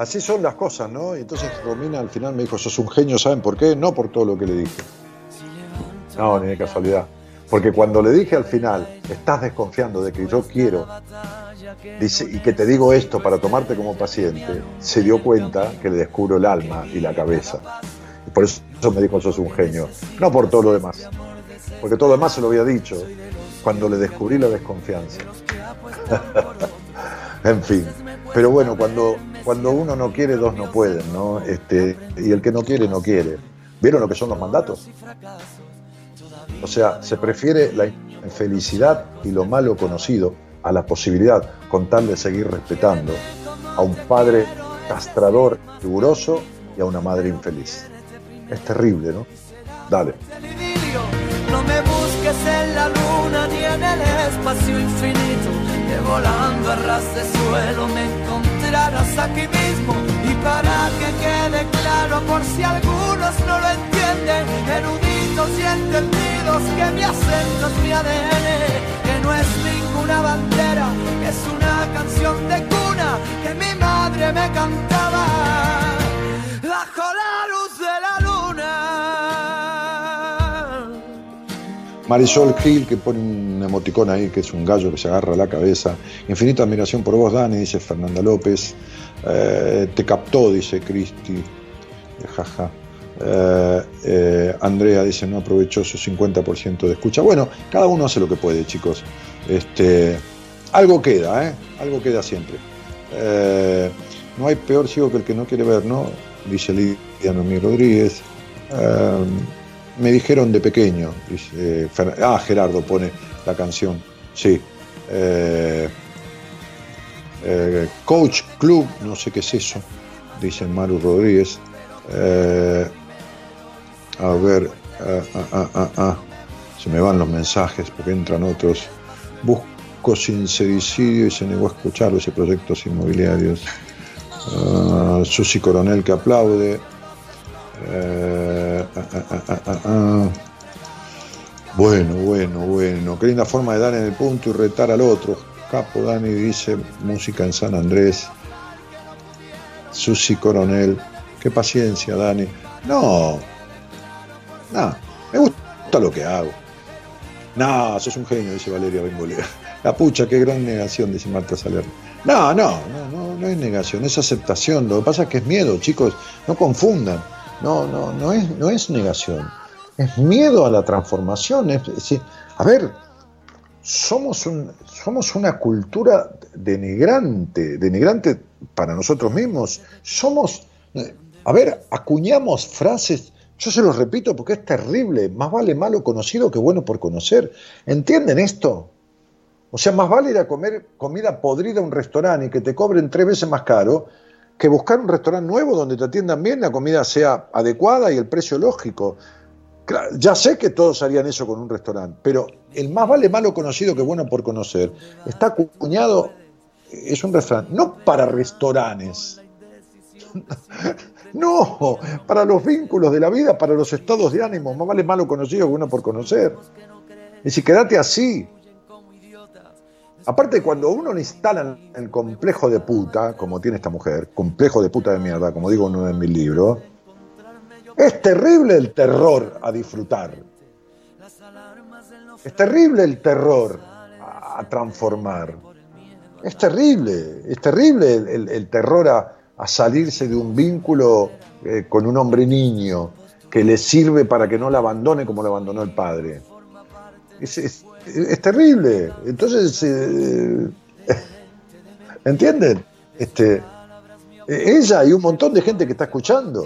así son las cosas, ¿no? Y entonces Romina al final me dijo, sos un genio, ¿saben por qué? No por todo lo que le dije. No, ni de casualidad. Porque cuando le dije al final, estás desconfiando de que yo quiero, y que te digo esto para tomarte como paciente, se dio cuenta que le descubro el alma y la cabeza. Y por eso me dijo, sos un genio. No por todo lo demás. Porque todo lo demás se lo había dicho cuando le descubrí la desconfianza. en fin. Pero bueno, cuando cuando uno no quiere, dos no pueden, ¿no? Este, y el que no quiere, no quiere. ¿Vieron lo que son los mandatos? O sea, se prefiere la infelicidad y lo malo conocido a la posibilidad, con tal de seguir respetando, a un padre castrador, riguroso y a una madre infeliz. Es terrible, ¿no? Dale. No me busques en la luna ni en el espacio infinito, que volando a ras de suelo me aquí mismo. Y para que quede claro, por si algunos no lo entienden, eruditos y entendidos, que mi acento es mi ADN, que no es ninguna bandera, es una canción de cuna que mi madre me cantaba Marisol Gil, que pone un emoticón ahí, que es un gallo que se agarra la cabeza. Infinita admiración por vos, Dani, dice Fernanda López. Eh, te captó, dice Cristi. Eh, jaja. Eh, Andrea dice, no aprovechó su 50% de escucha. Bueno, cada uno hace lo que puede, chicos. Este, algo queda, ¿eh? Algo queda siempre. no hay peor ciego que el que no quiere ver, ¿no? Dice Lidia Noemí Rodríguez me dijeron de pequeño, dice, ah, Gerardo pone la canción, sí. Eh, eh, Coach Club, no sé qué es eso, dice Maru Rodríguez. Eh, a ver, ah, ah, ah, se me van los mensajes porque entran otros. Busco sincericidio y se negó a escucharlo, ese proyectos inmobiliarios. Susi Coronel que aplaude. Eh, ah, ah, ah, bueno, bueno, bueno. Qué linda forma de dar en el punto y retar al otro. Capo Dani dice música en San Andrés. Susi Coronel. Qué paciencia, Dani. No. No. Me gusta lo que hago. No, sos un genio, dice Valeria Bengolea. La pucha, qué gran negación, dice Marta Salerno. No, no, no, no, no es negación, es aceptación. Lo que pasa es que es miedo, chicos. No confundan. No, no, no es, no es negación. Es miedo a la transformación. Es, a ver, somos, un, somos una cultura denigrante, denigrante para nosotros mismos. Somos, a ver, acuñamos frases, yo se los repito porque es terrible, más vale malo conocido que bueno por conocer. ¿Entienden esto? O sea, más vale ir a comer comida podrida a un restaurante y que te cobren tres veces más caro que buscar un restaurante nuevo donde te atiendan bien, la comida sea adecuada y el precio lógico. ya sé que todos harían eso con un restaurante, pero el más vale malo conocido que bueno por conocer está acuñado, es un restaurante, no para restaurantes, no, para los vínculos de la vida, para los estados de ánimo, más vale malo conocido que bueno por conocer. Y si quédate así. Aparte, cuando uno le instala el complejo de puta, como tiene esta mujer, complejo de puta de mierda, como digo en uno de mis libros, es terrible el terror a disfrutar. Es terrible el terror a, transformar. Es terrible, es terrible el, terror a, salirse de un vínculo eh, con un hombre niño que le sirve para que no la abandone como le abandonó el padre. Es, terrible. Entonces, eh, ¿entienden? Este, ella y un montón de gente que está escuchando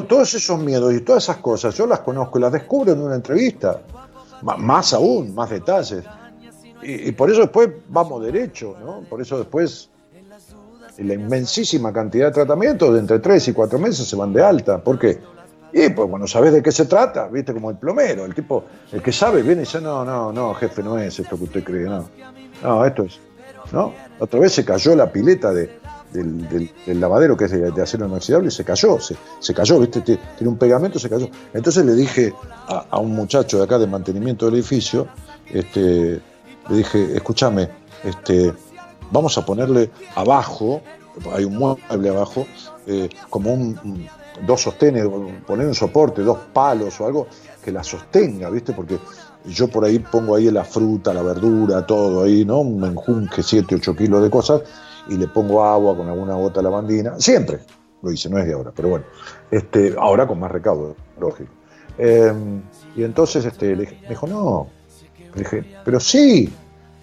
todos esos miedos y todas esas cosas, yo las conozco y las descubro en una entrevista. más aún, más detalles. Y, por eso después vamos derecho, ¿no? Por eso después la inmensísima cantidad de tratamientos de entre tres y cuatro meses se van de alta. ¿Por qué? Y pues bueno, sabes de qué se trata, viste, como el plomero, el tipo, el que sabe viene y dice, no, no, no, jefe, no es esto que usted cree, no. No, esto es, ¿no? Otra vez se cayó la pileta de, del, lavadero que es de, acero inoxidable y se cayó, se, cayó, ¿viste? Tiene un pegamento, se cayó. Entonces le dije a, un muchacho de acá de mantenimiento del edificio, este, le dije, escúchame, este, vamos a ponerle abajo, hay un mueble abajo, eh, como un, dos sostenes, poner un soporte, dos palos o algo que la sostenga, ¿viste? Porque yo por ahí pongo ahí la fruta, la verdura, todo ahí, ¿no? Un menjunje, 7, 8 kilos de cosas, y le pongo agua con alguna gota lavandina, siempre lo hice, no es de ahora, pero bueno, este, ahora con más recaudo, lógico. Em, y entonces este, le me dijo, no, le dije, pero sí,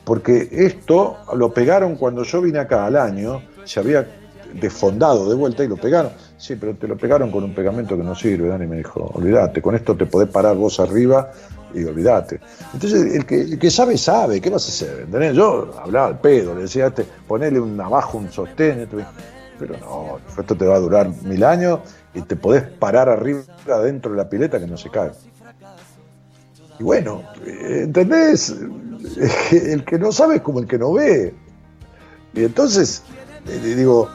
porque esto lo pegaron cuando yo vine acá al año, se había desfondado de vuelta y lo pegaron. Sí, pero te lo pegaron con un pegamento que no sirve, Dani me dijo, olvídate, con esto te podés parar vos arriba y olvídate. Entonces, el que, sabe, sabe, ¿qué vas a hacer? Yo hablaba al pedo, le decía, este, ponele un abajo, un sostén, pero no, esto te va a durar mil años y te podés parar arriba dentro de la pileta que no se cae. Y bueno, ¿entendés? El que no sabe es como el que no ve. Y entonces, digo,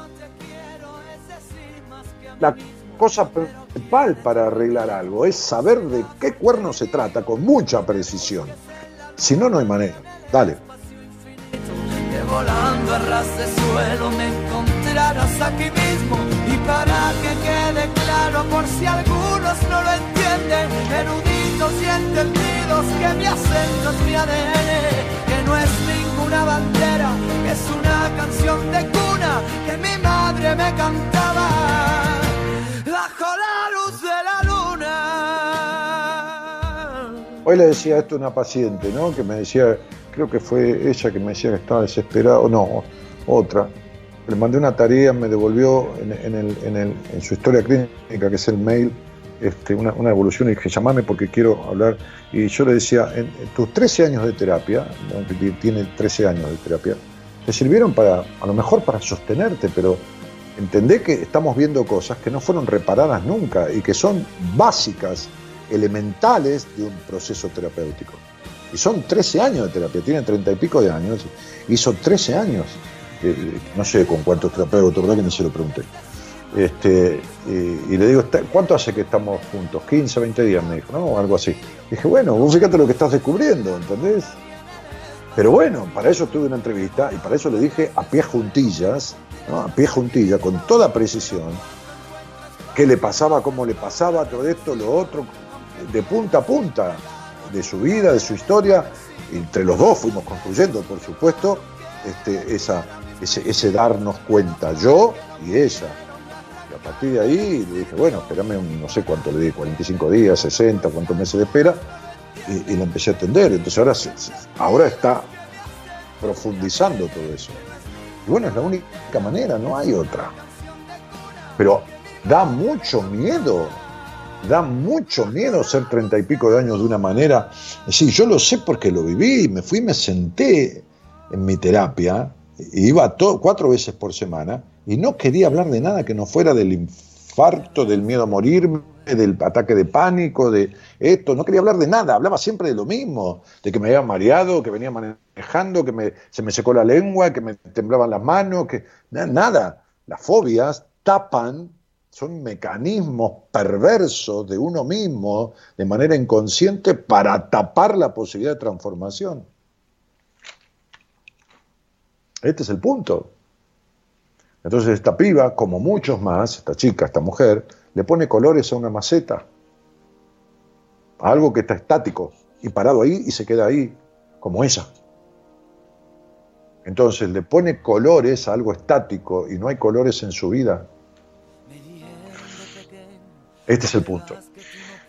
la cosa principal para arreglar algo es saber de qué cuerno se trata con mucha precisión. Si no, no hay manera. Dale. Que volando a ras de suelo me encontrarás aquí mismo y para que quede claro por si algunos no lo entienden, eruditos y entendidos que mi acento es mi ADN, que no es ninguna bandera, que es una canción de cuna que mi madre me cantaba bajo la luz de la luna. Hoy le decía esto a una paciente, ¿no? Que me decía, creo que fue ella que me decía que estaba desesperada, o no, otra. Le mandé una tarea, me devolvió en, su historia clínica, que es el mail, este, una, evolución y dije, llamame porque quiero hablar. Y yo le decía, tus 13 años de terapia, tiene 13 años de terapia, te sirvieron para, a lo mejor para sostenerte, pero Entendé que estamos viendo cosas que no fueron reparadas nunca y que son básicas, elementales de un proceso terapéutico. Y son 13 años de terapia, tiene 30 y pico de años, hizo 13 años, eh, no sé con cuántos terapeutas, ¿verdad que no se lo pregunté? Este, y, le digo, ¿cuánto hace que estamos juntos? 15, 20 días, me dijo, ¿no? Algo así. dije, bueno, vos fíjate lo que estás descubriendo, ¿entendés? Pero bueno, para eso tuve una entrevista y para eso le dije a pie juntillas a pie juntilla, con toda precisión, qué le pasaba, cómo le pasaba, todo esto, lo otro, de punta a punta, de su vida, de su historia. Entre los dos fuimos construyendo, por supuesto, este, ese, darnos cuenta, yo y ella. Y a partir de ahí le dije, bueno, espérame, no sé cuánto le di, 45 días, 60, cuántos meses de espera, y, y la empecé a atender. Entonces ahora, ahora está profundizando todo eso. Y bueno, es la única manera, no hay otra. Pero da mucho miedo, da mucho miedo ser treinta y pico de años de una manera. Es decir, yo lo sé porque lo viví, me fui, me senté en mi terapia, iba cuatro veces por semana y no quería hablar de nada que no fuera del infarto, del miedo a morirme, del ataque de pánico, de esto, no quería hablar de nada, hablaba siempre de lo mismo, de que me había mareado, que venía manejando, que me, se me secó la lengua, que me temblaban las manos, que nada. Las fobias tapan, son mecanismos perversos de uno mismo de manera inconsciente para tapar la posibilidad de transformación. Este es el punto. Entonces esta piba, como muchos más, esta chica, esta mujer, le pone colores a una maceta, algo que está estático y parado ahí y se queda ahí, como esa. Entonces le pone colores a algo estático y no hay colores en su vida. Este es el punto.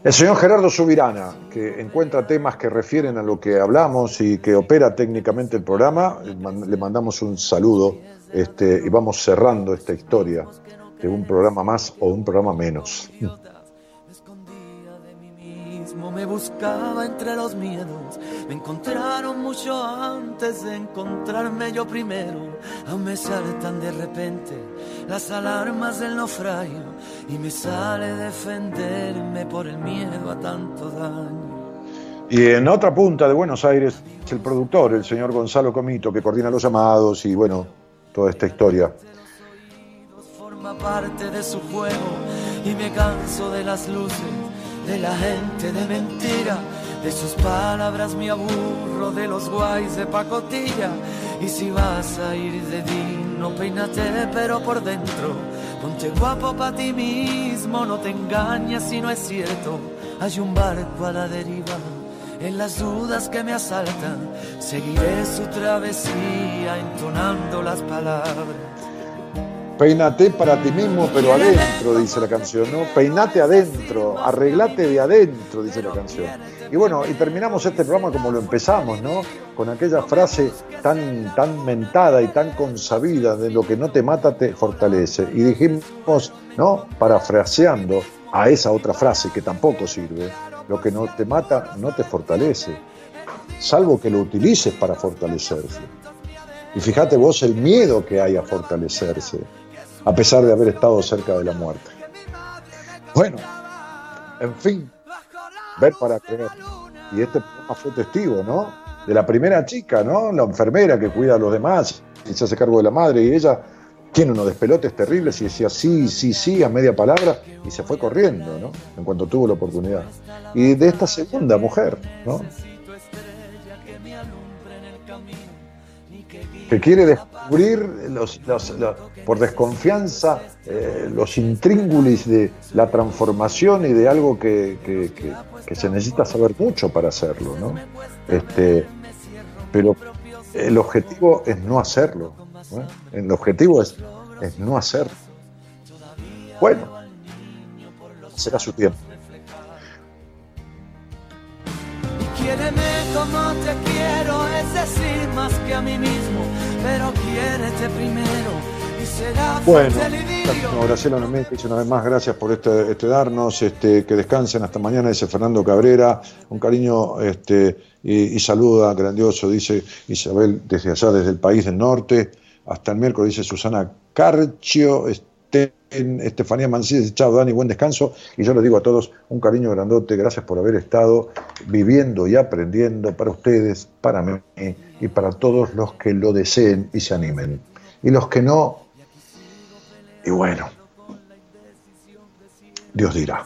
El señor Gerardo Subirana, que encuentra temas que refieren a lo que hablamos y que opera técnicamente el programa, le mandamos un saludo este, y vamos cerrando esta historia de un programa más o un programa menos. Me buscaba entre los miedos, me encontraron mucho antes de encontrarme yo primero. Aún me saltan de repente las alarmas del naufragio y me sale defenderme por el miedo a tanto daño. Y en otra punta de Buenos Aires, el productor, el señor Gonzalo Comito, que coordina los llamados y bueno, toda esta historia. Forma parte de su juego y me canso de las luces, de la gente de mentira, de sus palabras me aburro, de los guays de pacotilla. Y si vas a ir de no peínate, pero por dentro, ponte guapo para ti mismo, no te engañes si no es cierto. Hay un barco a la deriva en las dudas que me asaltan, seguiré su travesía entonando las palabras. Peínate para ti mismo, pero adentro, dice la canción, ¿no? Peinate adentro, arreglate de adentro, dice la canción. Y bueno, y terminamos este programa como lo empezamos, ¿no? Con aquella frase tan, tan mentada y tan consabida de lo que no te mata te fortalece. Y dijimos, ¿no? Parafraseando a esa otra frase que tampoco sirve, lo que no te mata no te fortalece, salvo que lo utilices para fortalecerse. Y fíjate vos el miedo que hay a fortalecerse, a pesar de haber estado cerca de la muerte. Bueno, en fin, ver para creer. Y este fue testigo, ¿no? De la primera chica, ¿no? La enfermera que cuida a los demás y se hace cargo de la madre y ella tiene unos despelotes terribles y decía sí, sí, sí a media palabra y se fue corriendo, ¿no? En cuanto tuvo la oportunidad. Y de esta segunda mujer, ¿no? Que quiere descubrir los, por desconfianza eh, los intríngulis de la transformación y de algo que, que, se necesita saber mucho para hacerlo, ¿no? Este, pero el objetivo es no hacerlo el objetivo es, es no hacer. Bueno, será su tiempo. Quiéreme como te decir, más que a mí mismo, pero quiérete primero. Bueno, Graciela dice una vez más, gracias por este, este darnos, este, que descansen hasta mañana, dice Fernando Cabrera, un cariño este, y, y saluda, grandioso, dice Isabel desde allá, desde el país del norte hasta el miércoles, dice Susana Carcio, Estefanía Mancilla, chao Dani, buen descanso. Y yo les digo a todos un cariño grandote, gracias por haber estado viviendo y aprendiendo para ustedes, para mí y para todos los que lo deseen y se animen. Y los que no, y bueno, Dios dirá.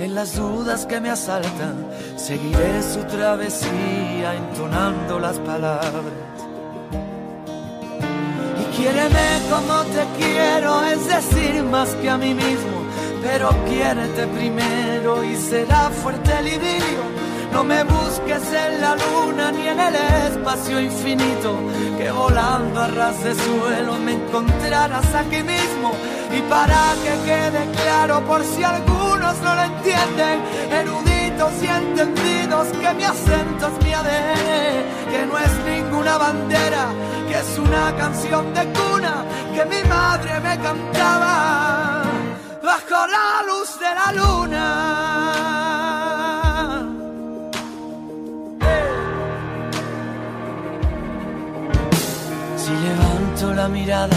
En las dudas que me asaltan, seguiré su travesía entonando las palabras. Y quiéreme como te quiero, es decir, más que a mí mismo, pero quiérete primero y será fuerte el idilio no me busques en la luna ni en el espacio infinito, que volando a ras de suelo me encontrarás aquí mismo. Y para que quede claro, por si algunos no lo entienden, eruditos y entendidos, que mi acento es mi ADN, que no es ninguna bandera, que es una canción de cuna que mi madre me cantaba bajo la luz de la luna. Si levanto la mirada,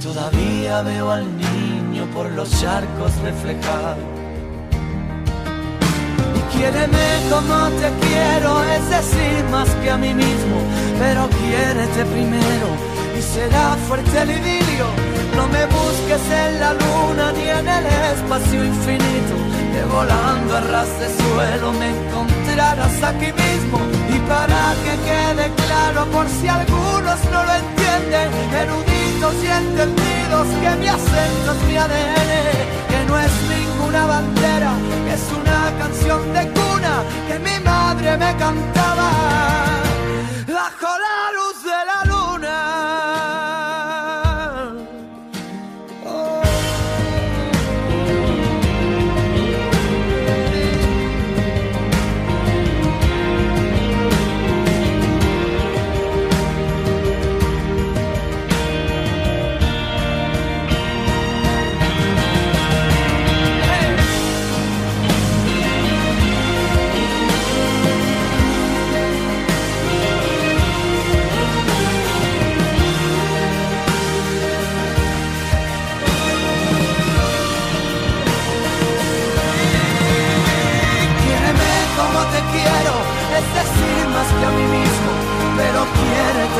todavía veo al niño por los charcos reflejados. Y quiéreme como te quiero, es decir, más que a mí mismo, pero quiérete primero y será fuerte el idilio. No me busques en la luna ni en el espacio infinito, que volando a ras de suelo me encontrarás aquí mismo para que quede claro por si algunos no lo entienden, eruditos y entendidos, que mi acento es mi ADN, que no es ninguna bandera, es una canción de cuna que mi madre me cantaba. Bajo la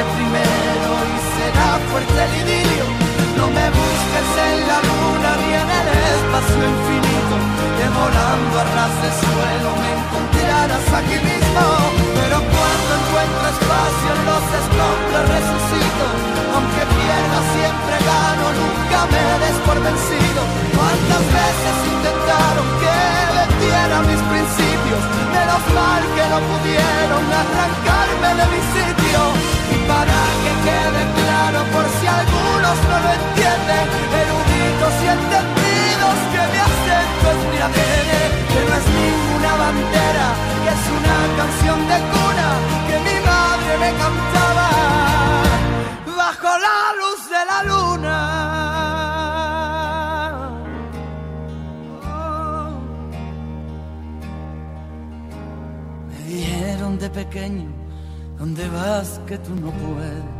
primero y será fuerte el idilio. No me busques en la luna ni en el espacio infinito, que volando a ras de suelo me encontrarás aquí mismo. Pero cuando encuentro espacio en los escombros resucito, siempre gano, nunca me des por vencido. ¿Cuántas veces intentaron que vendiera mis principios? Menos mal que no pudieron arrancarme de mi sitio. Y para que quede claro, por si algunos no lo entienden, eruditos y entendidos, que mi acento es mi ADN, que no es ninguna bandera, que es una canción de cuna que mi madre me cantaba bajo la luz de la luna. de pequeño, ¿dónde vas que tú no puedes?